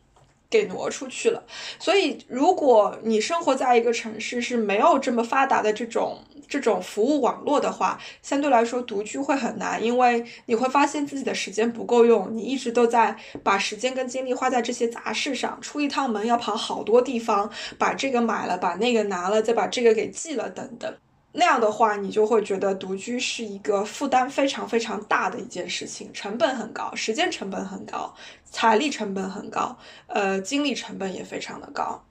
给挪出去了，所以如果你生活在一个城市是没有这么发达的这种这种服务网络的话，相对来说独居会很难，因为你会发现自己的时间不够用，你一直都在把时间跟精力花在这些杂事上，出一趟门要跑好多地方，把这个买了，把那个拿了，再把这个给寄了，等等。那样的话，你就会觉得独居是一个负担非常非常大的一件事情，成本很高，时间成本很高，财力成本很高，呃，精力成本也非常的高，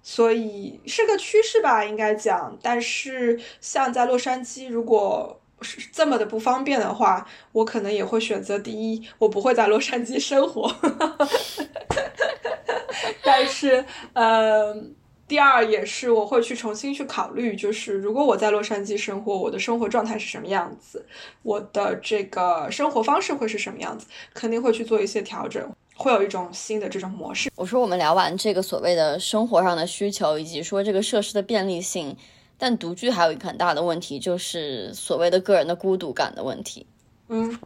所以是个趋势吧，应该讲。但是像在洛杉矶，如果是这么的不方便的话，我可能也会选择第一，我不会在洛杉矶生活。但是，嗯。第二也是我会去重新去考虑，就是如果我在洛杉矶生活，我的生活状态是什么样子，我的这个生活方式会是什么样子，肯定会去做一些调整，会有一种新的这种模式。我说我们聊完这个所谓的生活上的需求，以及说这个设施的便利性，但独居还有一个很大的问题，就是所谓的个人的孤独感的问题。嗯，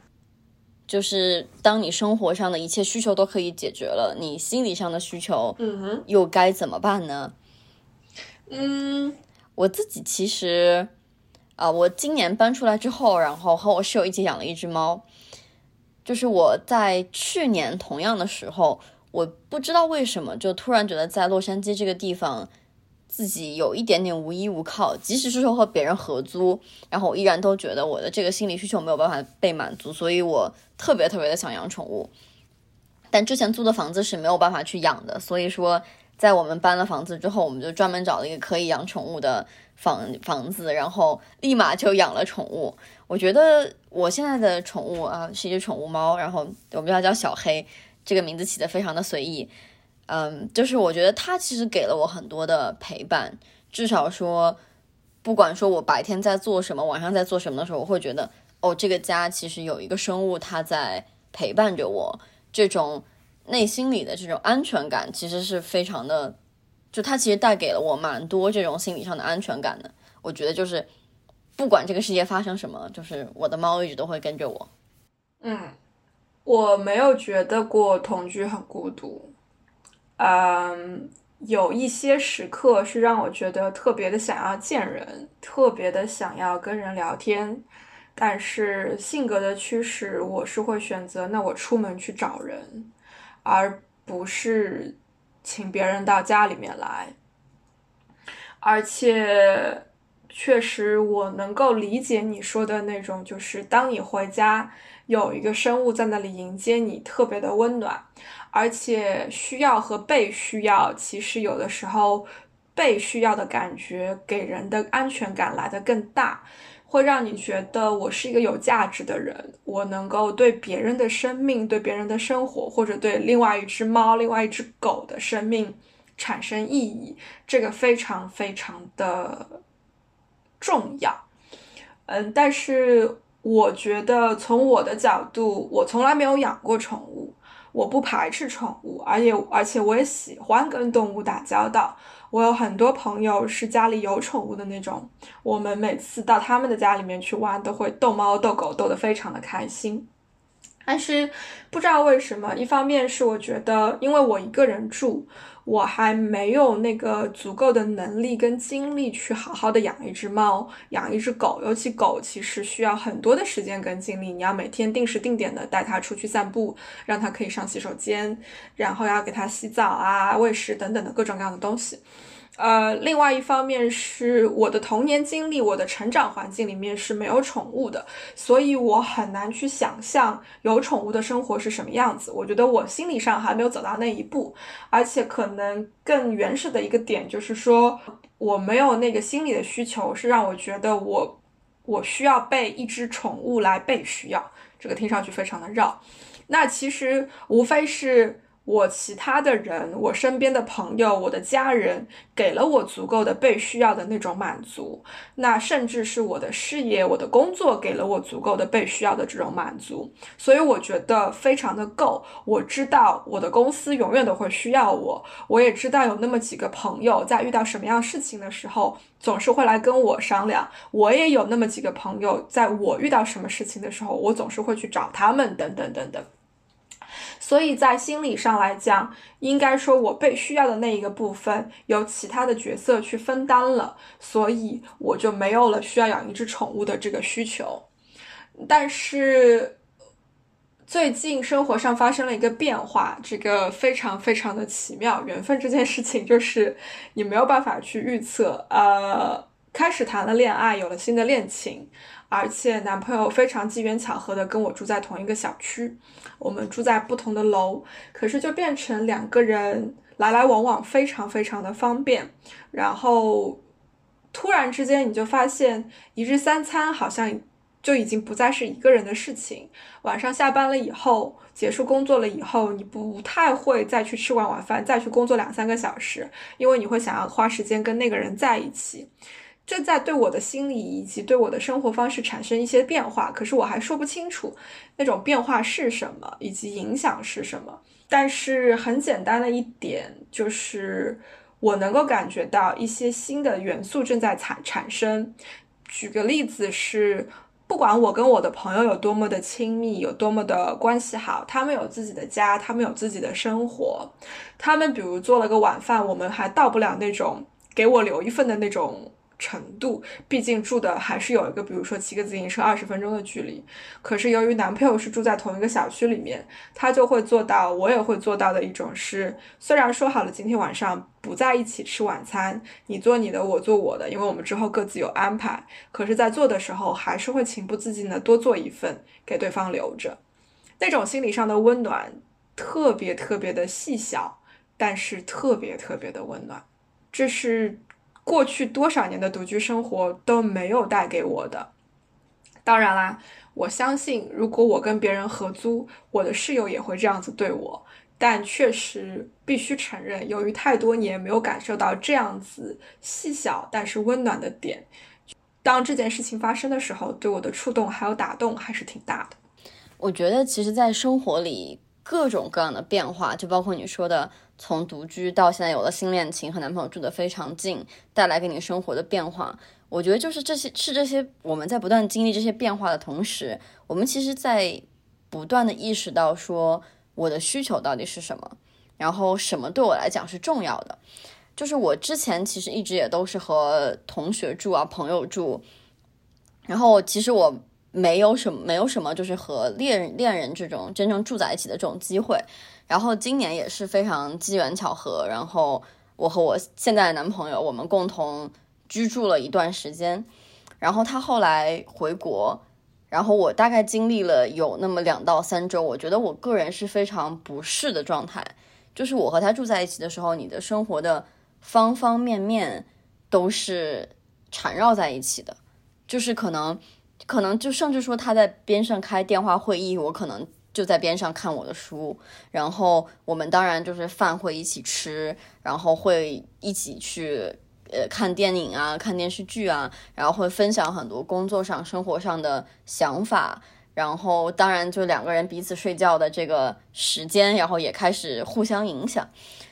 就是当你生活上的一切需求都可以解决了，你心理上的需求，嗯哼，又该怎么办呢？嗯，嗯我自己其实，啊，我今年搬出来之后，然后和我室友一起养了一只猫。就是我在去年同样的时候，我不知道为什么就突然觉得在洛杉矶这个地方，自己有一点点无依无靠。即使是说和别人合租，然后我依然都觉得我的这个心理需求没有办法被满足，所以我特别特别的想养宠物。但之前租的房子是没有办法去养的，所以说。在我们搬了房子之后，我们就专门找了一个可以养宠物的房房子，然后立马就养了宠物。我觉得我现在的宠物啊是一只宠物猫，然后我们叫叫小黑，这个名字起的非常的随意。嗯，就是我觉得它其实给了我很多的陪伴，至少说，不管说我白天在做什么，晚上在做什么的时候，我会觉得哦，这个家其实有一个生物它在陪伴着我，这种。内心里的这种安全感其实是非常的，就它其实带给了我蛮多这种心理上的安全感的。我觉得就是不管这个世界发生什么，就是我的猫一直都会跟着我。嗯，我没有觉得过同居很孤独。嗯，有一些时刻是让我觉得特别的想要见人，特别的想要跟人聊天。但是性格的驱使，我是会选择那我出门去找人。而不是请别人到家里面来，而且确实我能够理解你说的那种，就是当你回家有一个生物在那里迎接你，特别的温暖。而且需要和被需要，其实有的时候被需要的感觉给人的安全感来的更大。会让你觉得我是一个有价值的人，我能够对别人的生命、对别人的生活，或者对另外一只猫、另外一只狗的生命产生意义，这个非常非常的重要。嗯，但是我觉得从我的角度，我从来没有养过宠物，我不排斥宠物，而且而且我也喜欢跟动物打交道。我有很多朋友是家里有宠物的那种，我们每次到他们的家里面去玩，都会逗猫逗狗，逗得非常的开心。但是不知道为什么，一方面是我觉得，因为我一个人住，我还没有那个足够的能力跟精力去好好的养一只猫，养一只狗。尤其狗其实需要很多的时间跟精力，你要每天定时定点的带它出去散步，让它可以上洗手间，然后要给它洗澡啊、喂食等等的各种各样的东西。呃，另外一方面是我的童年经历，我的成长环境里面是没有宠物的，所以我很难去想象有宠物的生活是什么样子。我觉得我心理上还没有走到那一步，而且可能更原始的一个点就是说，我没有那个心理的需求，是让我觉得我我需要被一只宠物来被需要。这个听上去非常的绕，那其实无非是。我其他的人，我身边的朋友，我的家人，给了我足够的被需要的那种满足。那甚至是我的事业，我的工作，给了我足够的被需要的这种满足。所以我觉得非常的够。我知道我的公司永远都会需要我，我也知道有那么几个朋友，在遇到什么样事情的时候，总是会来跟我商量。我也有那么几个朋友，在我遇到什么事情的时候，我总是会去找他们，等等等等。所以在心理上来讲，应该说我被需要的那一个部分由其他的角色去分担了，所以我就没有了需要养一只宠物的这个需求。但是最近生活上发生了一个变化，这个非常非常的奇妙。缘分这件事情就是你没有办法去预测。呃，开始谈了恋爱，有了新的恋情。而且男朋友非常机缘巧合的跟我住在同一个小区，我们住在不同的楼，可是就变成两个人来来往往非常非常的方便。然后突然之间你就发现一日三餐好像就已经不再是一个人的事情。晚上下班了以后，结束工作了以后，你不太会再去吃完晚饭再去工作两三个小时，因为你会想要花时间跟那个人在一起。正在对我的心理以及对我的生活方式产生一些变化，可是我还说不清楚那种变化是什么，以及影响是什么。但是很简单的一点就是，我能够感觉到一些新的元素正在产产生。举个例子是，不管我跟我的朋友有多么的亲密，有多么的关系好，他们有自己的家，他们有自己的生活，他们比如做了个晚饭，我们还到不了那种给我留一份的那种。程度，毕竟住的还是有一个，比如说骑个自行车二十分钟的距离。可是由于男朋友是住在同一个小区里面，他就会做到，我也会做到的一种是，虽然说好了今天晚上不在一起吃晚餐，你做你的，我做我的，因为我们之后各自有安排。可是，在做的时候，还是会情不自禁的多做一份给对方留着，那种心理上的温暖，特别特别的细小，但是特别特别的温暖。这是过去多少年的独居生活都没有带给我的。当然啦，我相信如果我跟别人合租，我的室友也会这样子对我。但确实必须承认，由于太多年没有感受到这样子细小但是温暖的点，当这件事情发生的时候，对我的触动还有打动还是挺大的。我觉得，其实，在生活里各种各样的变化，就包括你说的，从独居到现在有了新恋情，和男朋友住得非常近，带来给你生活的变化。我觉得，就是这些，是这些我们在不断经历这些变化的同时，我们其实，在不断的意识到说。我的需求到底是什么？然后什么对我来讲是重要的？就是我之前其实一直也都是和同学住啊，朋友住。然后其实我没有什么，没有什么，就是和恋人恋人这种真正住在一起的这种机会。然后今年也是非常机缘巧合，然后我和我现在的男朋友，我们共同居住了一段时间。然后他后来回国。然后我大概经历了有那么两到三周，我觉得我个人是非常不适的状态。就是我和他住在一起的时候，你的生活的方方面面都是缠绕在一起的。就是可能，可能就甚至说他在边上开电话会议，我可能就在边上看我的书。然后我们当然就是饭会一起吃，然后会一起去。呃，看电影啊，看电视剧啊，然后会分享很多工作上、生活上的想法，然后当然就两个人彼此睡觉的这个时间，然后也开始互相影响，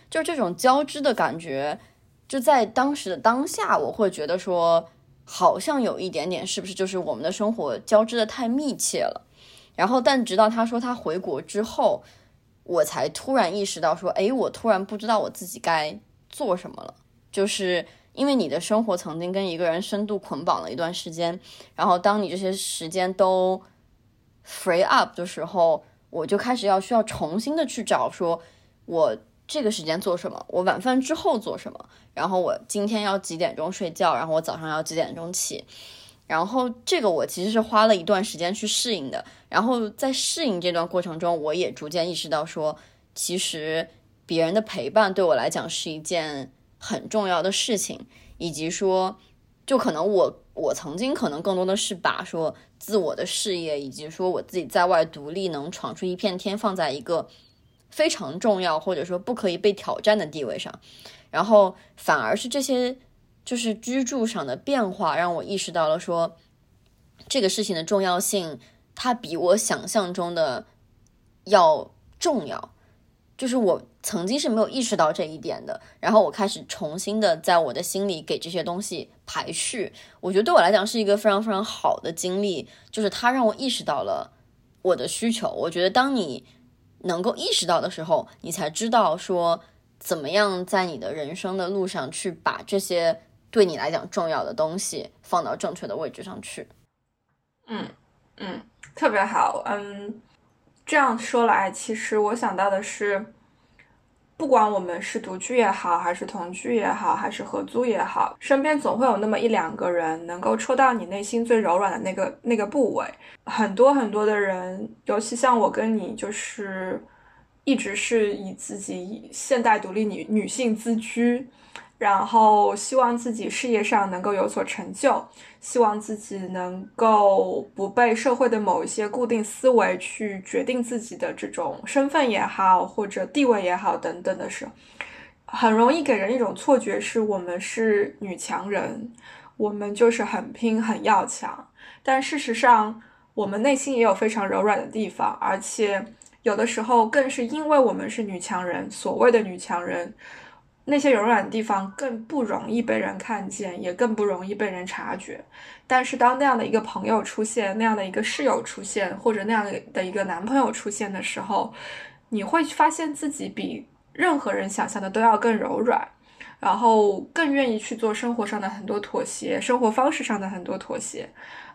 就这种交织的感觉，就在当时的当下，我会觉得说，好像有一点点，是不是就是我们的生活交织的太密切了？然后，但直到他说他回国之后，我才突然意识到说，哎，我突然不知道我自己该做什么了，就是。因为你的生活曾经跟一个人深度捆绑了一段时间，然后当你这些时间都 free up 的时候，我就开始要需要重新的去找，说我这个时间做什么，我晚饭之后做什么，然后我今天要几点钟睡觉，然后我早上要几点钟起，然后这个我其实是花了一段时间去适应的，然后在适应这段过程中，我也逐渐意识到说，其实别人的陪伴对我来讲是一件。很重要的事情，以及说，就可能我我曾经可能更多的是把说自我的事业，以及说我自己在外独立能闯出一片天，放在一个非常重要或者说不可以被挑战的地位上，然后反而是这些就是居住上的变化，让我意识到了说这个事情的重要性，它比我想象中的要重要。就是我曾经是没有意识到这一点的，然后我开始重新的在我的心里给这些东西排序。我觉得对我来讲是一个非常非常好的经历，就是它让我意识到了我的需求。我觉得当你能够意识到的时候，你才知道说怎么样在你的人生的路上去把这些对你来讲重要的东西放到正确的位置上去。嗯嗯，特别好，嗯。这样说来，其实我想到的是，不管我们是独居也好，还是同居也好，还是合租也好，身边总会有那么一两个人能够戳到你内心最柔软的那个那个部位。很多很多的人，尤其像我跟你，就是一直是以自己现代独立女女性自居。然后希望自己事业上能够有所成就，希望自己能够不被社会的某一些固定思维去决定自己的这种身份也好，或者地位也好等等的时候，很容易给人一种错觉，是我们是女强人，我们就是很拼很要强。但事实上，我们内心也有非常柔软的地方，而且有的时候更是因为我们是女强人，所谓的女强人。那些柔软的地方更不容易被人看见，也更不容易被人察觉。但是当那样的一个朋友出现，那样的一个室友出现，或者那样的一个男朋友出现的时候，你会发现自己比任何人想象的都要更柔软，然后更愿意去做生活上的很多妥协，生活方式上的很多妥协。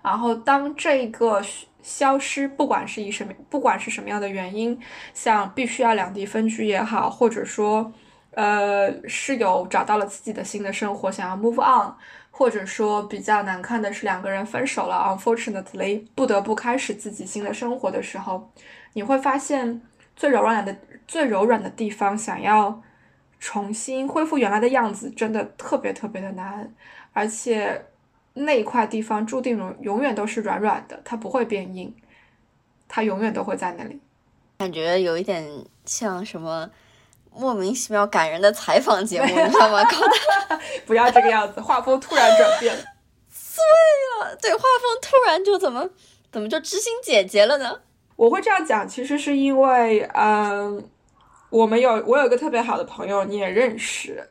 然后当这个消失，不管是以什么，不管是什么样的原因，像必须要两地分居也好，或者说。呃，室友找到了自己的新的生活，想要 move on，或者说比较难看的是两个人分手了，unfortunately 不得不开始自己新的生活的时候，你会发现最柔软的最柔软的地方，想要重新恢复原来的样子，真的特别特别的难，而且那一块地方注定永永远都是软软的，它不会变硬，它永远都会在那里。感觉有一点像什么莫名其妙感人的采访节目，你知道吗？高大 不要这个样子，画风突然转变，对了，对，画风突然就怎么怎么就知心姐姐了呢？我会这样讲，其实是因为，嗯，我们有我有一个特别好的朋友，你也认识。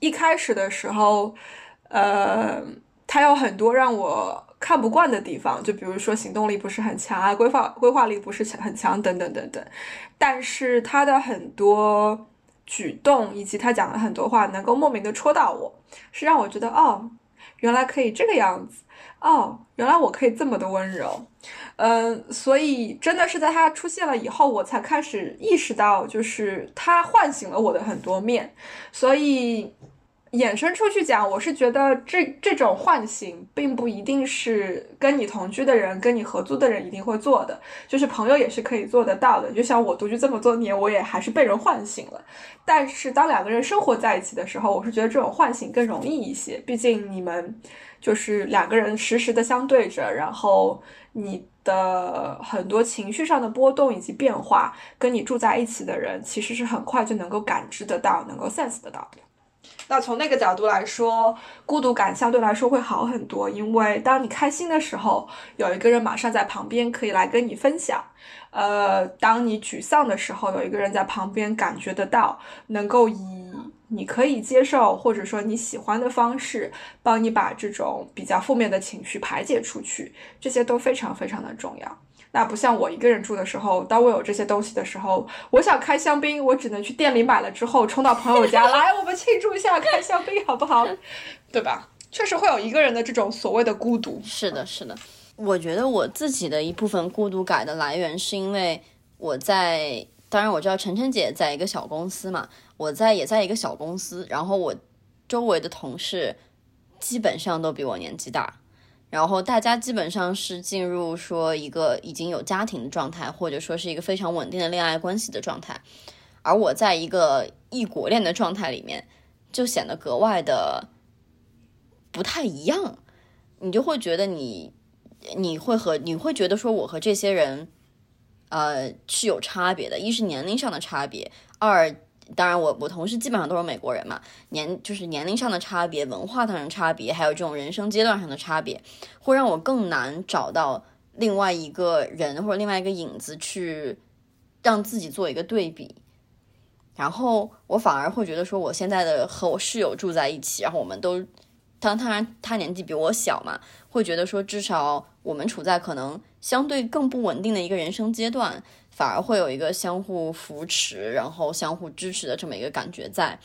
一开始的时候，呃，他有很多让我看不惯的地方，就比如说行动力不是很强啊，规划规划力不是很强等等等等。但是他的很多举动以及他讲了很多话，能够莫名的戳到我，是让我觉得哦，原来可以这个样子。哦，原来我可以这么的温柔，嗯，所以真的是在他出现了以后，我才开始意识到，就是他唤醒了我的很多面。所以衍生出去讲，我是觉得这这种唤醒，并不一定是跟你同居的人、跟你合租的人一定会做的，就是朋友也是可以做得到的。就像我独居这么多年，我也还是被人唤醒了。但是当两个人生活在一起的时候，我是觉得这种唤醒更容易一些，毕竟你们。就是两个人实时的相对着，然后你的很多情绪上的波动以及变化，跟你住在一起的人其实是很快就能够感知得到，能够 sense 得到的。那从那个角度来说，孤独感相对来说会好很多，因为当你开心的时候，有一个人马上在旁边可以来跟你分享；呃，当你沮丧的时候，有一个人在旁边感觉得到，能够以。你可以接受或者说你喜欢的方式，帮你把这种比较负面的情绪排解出去，这些都非常非常的重要。那不像我一个人住的时候，当我有这些东西的时候，我想开香槟，我只能去店里买了之后，冲到朋友家 来，我们庆祝一下开香槟，好不好？对吧？确实会有一个人的这种所谓的孤独。是的，是的。我觉得我自己的一部分孤独感的来源，是因为我在，当然我知道晨晨姐在一个小公司嘛。我在也在一个小公司，然后我周围的同事基本上都比我年纪大，然后大家基本上是进入说一个已经有家庭的状态，或者说是一个非常稳定的恋爱关系的状态，而我在一个异国恋的状态里面，就显得格外的不太一样，你就会觉得你你会和你会觉得说我和这些人呃是有差别的，一是年龄上的差别，二。当然，我我同事基本上都是美国人嘛，年就是年龄上的差别、文化上的差别，还有这种人生阶段上的差别，会让我更难找到另外一个人或者另外一个影子去让自己做一个对比。然后我反而会觉得说，我现在的和我室友住在一起，然后我们都，当当然他年纪比我小嘛，会觉得说至少我们处在可能相对更不稳定的一个人生阶段。反而会有一个相互扶持，然后相互支持的这么一个感觉在。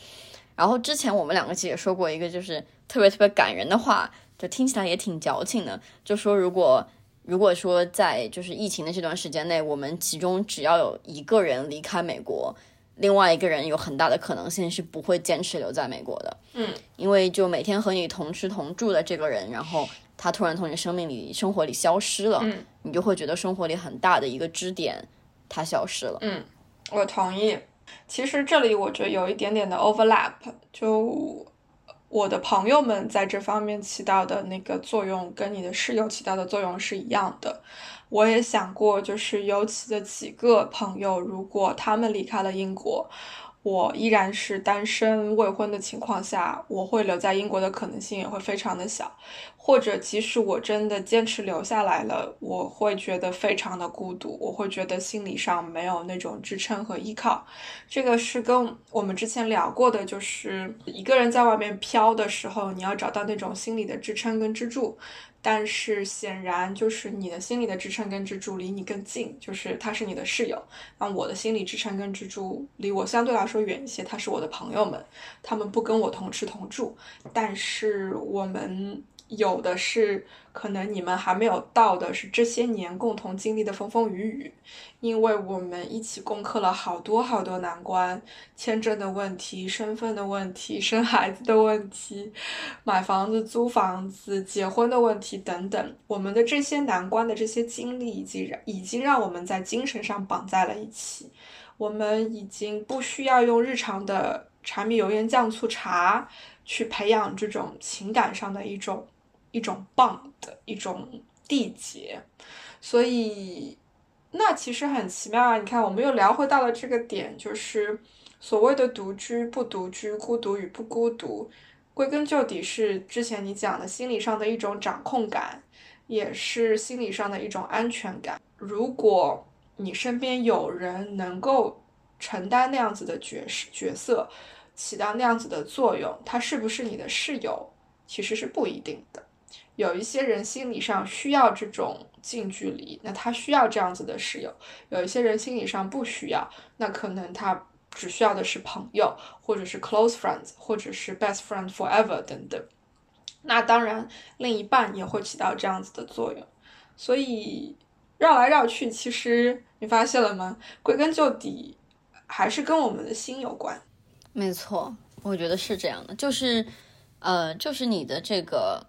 然后之前我们两个其实也说过一个就是特别特别感人的话，就听起来也挺矫情的，就说如果如果说在就是疫情的这段时间内，我们其中只要有一个人离开美国，另外一个人有很大的可能性是不会坚持留在美国的。嗯，因为就每天和你同吃同住的这个人，然后他突然从你生命里、生活里消失了，嗯，你就会觉得生活里很大的一个支点。它消失了。嗯，我同意。其实这里我觉得有一点点的 overlap，就我的朋友们在这方面起到的那个作用，跟你的室友起到的作用是一样的。我也想过，就是尤其的几个朋友，如果他们离开了英国。我依然是单身未婚的情况下，我会留在英国的可能性也会非常的小，或者即使我真的坚持留下来了，我会觉得非常的孤独，我会觉得心理上没有那种支撑和依靠。这个是跟我们之前聊过的，就是一个人在外面飘的时候，你要找到那种心理的支撑跟支柱。但是显然，就是你的心理的支撑跟支柱离你更近，就是他是你的室友。那我的心理支撑跟支柱离我相对来说远一些，他是我的朋友们，他们不跟我同吃同住，但是我们。有的是可能你们还没有到的，是这些年共同经历的风风雨雨，因为我们一起攻克了好多好多难关，签证的问题、身份的问题、生孩子的问题、买房子、租房子、结婚的问题等等，我们的这些难关的这些经历，已经已经让我们在精神上绑在了一起，我们已经不需要用日常的。柴米油盐酱醋茶去培养这种情感上的一种一种棒的一种缔结，所以那其实很奇妙啊！你看，我们又聊回到了这个点，就是所谓的独居不独居、孤独与不孤独，归根究底是之前你讲的心理上的一种掌控感，也是心理上的一种安全感。如果你身边有人能够承担那样子的角色角色，起到那样子的作用，他是不是你的室友，其实是不一定的。有一些人心理上需要这种近距离，那他需要这样子的室友；有一些人心理上不需要，那可能他只需要的是朋友，或者是 close friends，或者是 best friend forever 等等。那当然，另一半也会起到这样子的作用。所以绕来绕去，其实你发现了吗？归根究底，还是跟我们的心有关。没错，我觉得是这样的，就是，呃，就是你的这个。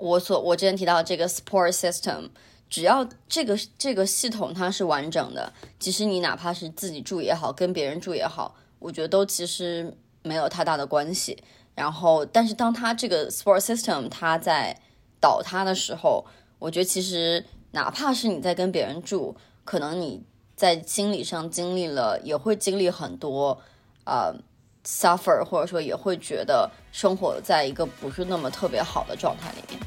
我所我之前提到这个 support system，只要这个这个系统它是完整的，即使你哪怕是自己住也好，跟别人住也好，我觉得都其实没有太大的关系。然后，但是当它这个 support system 它在倒塌的时候，我觉得其实哪怕是你在跟别人住，可能你在心理上经历了，也会经历很多，呃。suffer，或者说也会觉得生活在一个不是那么特别好的状态里面。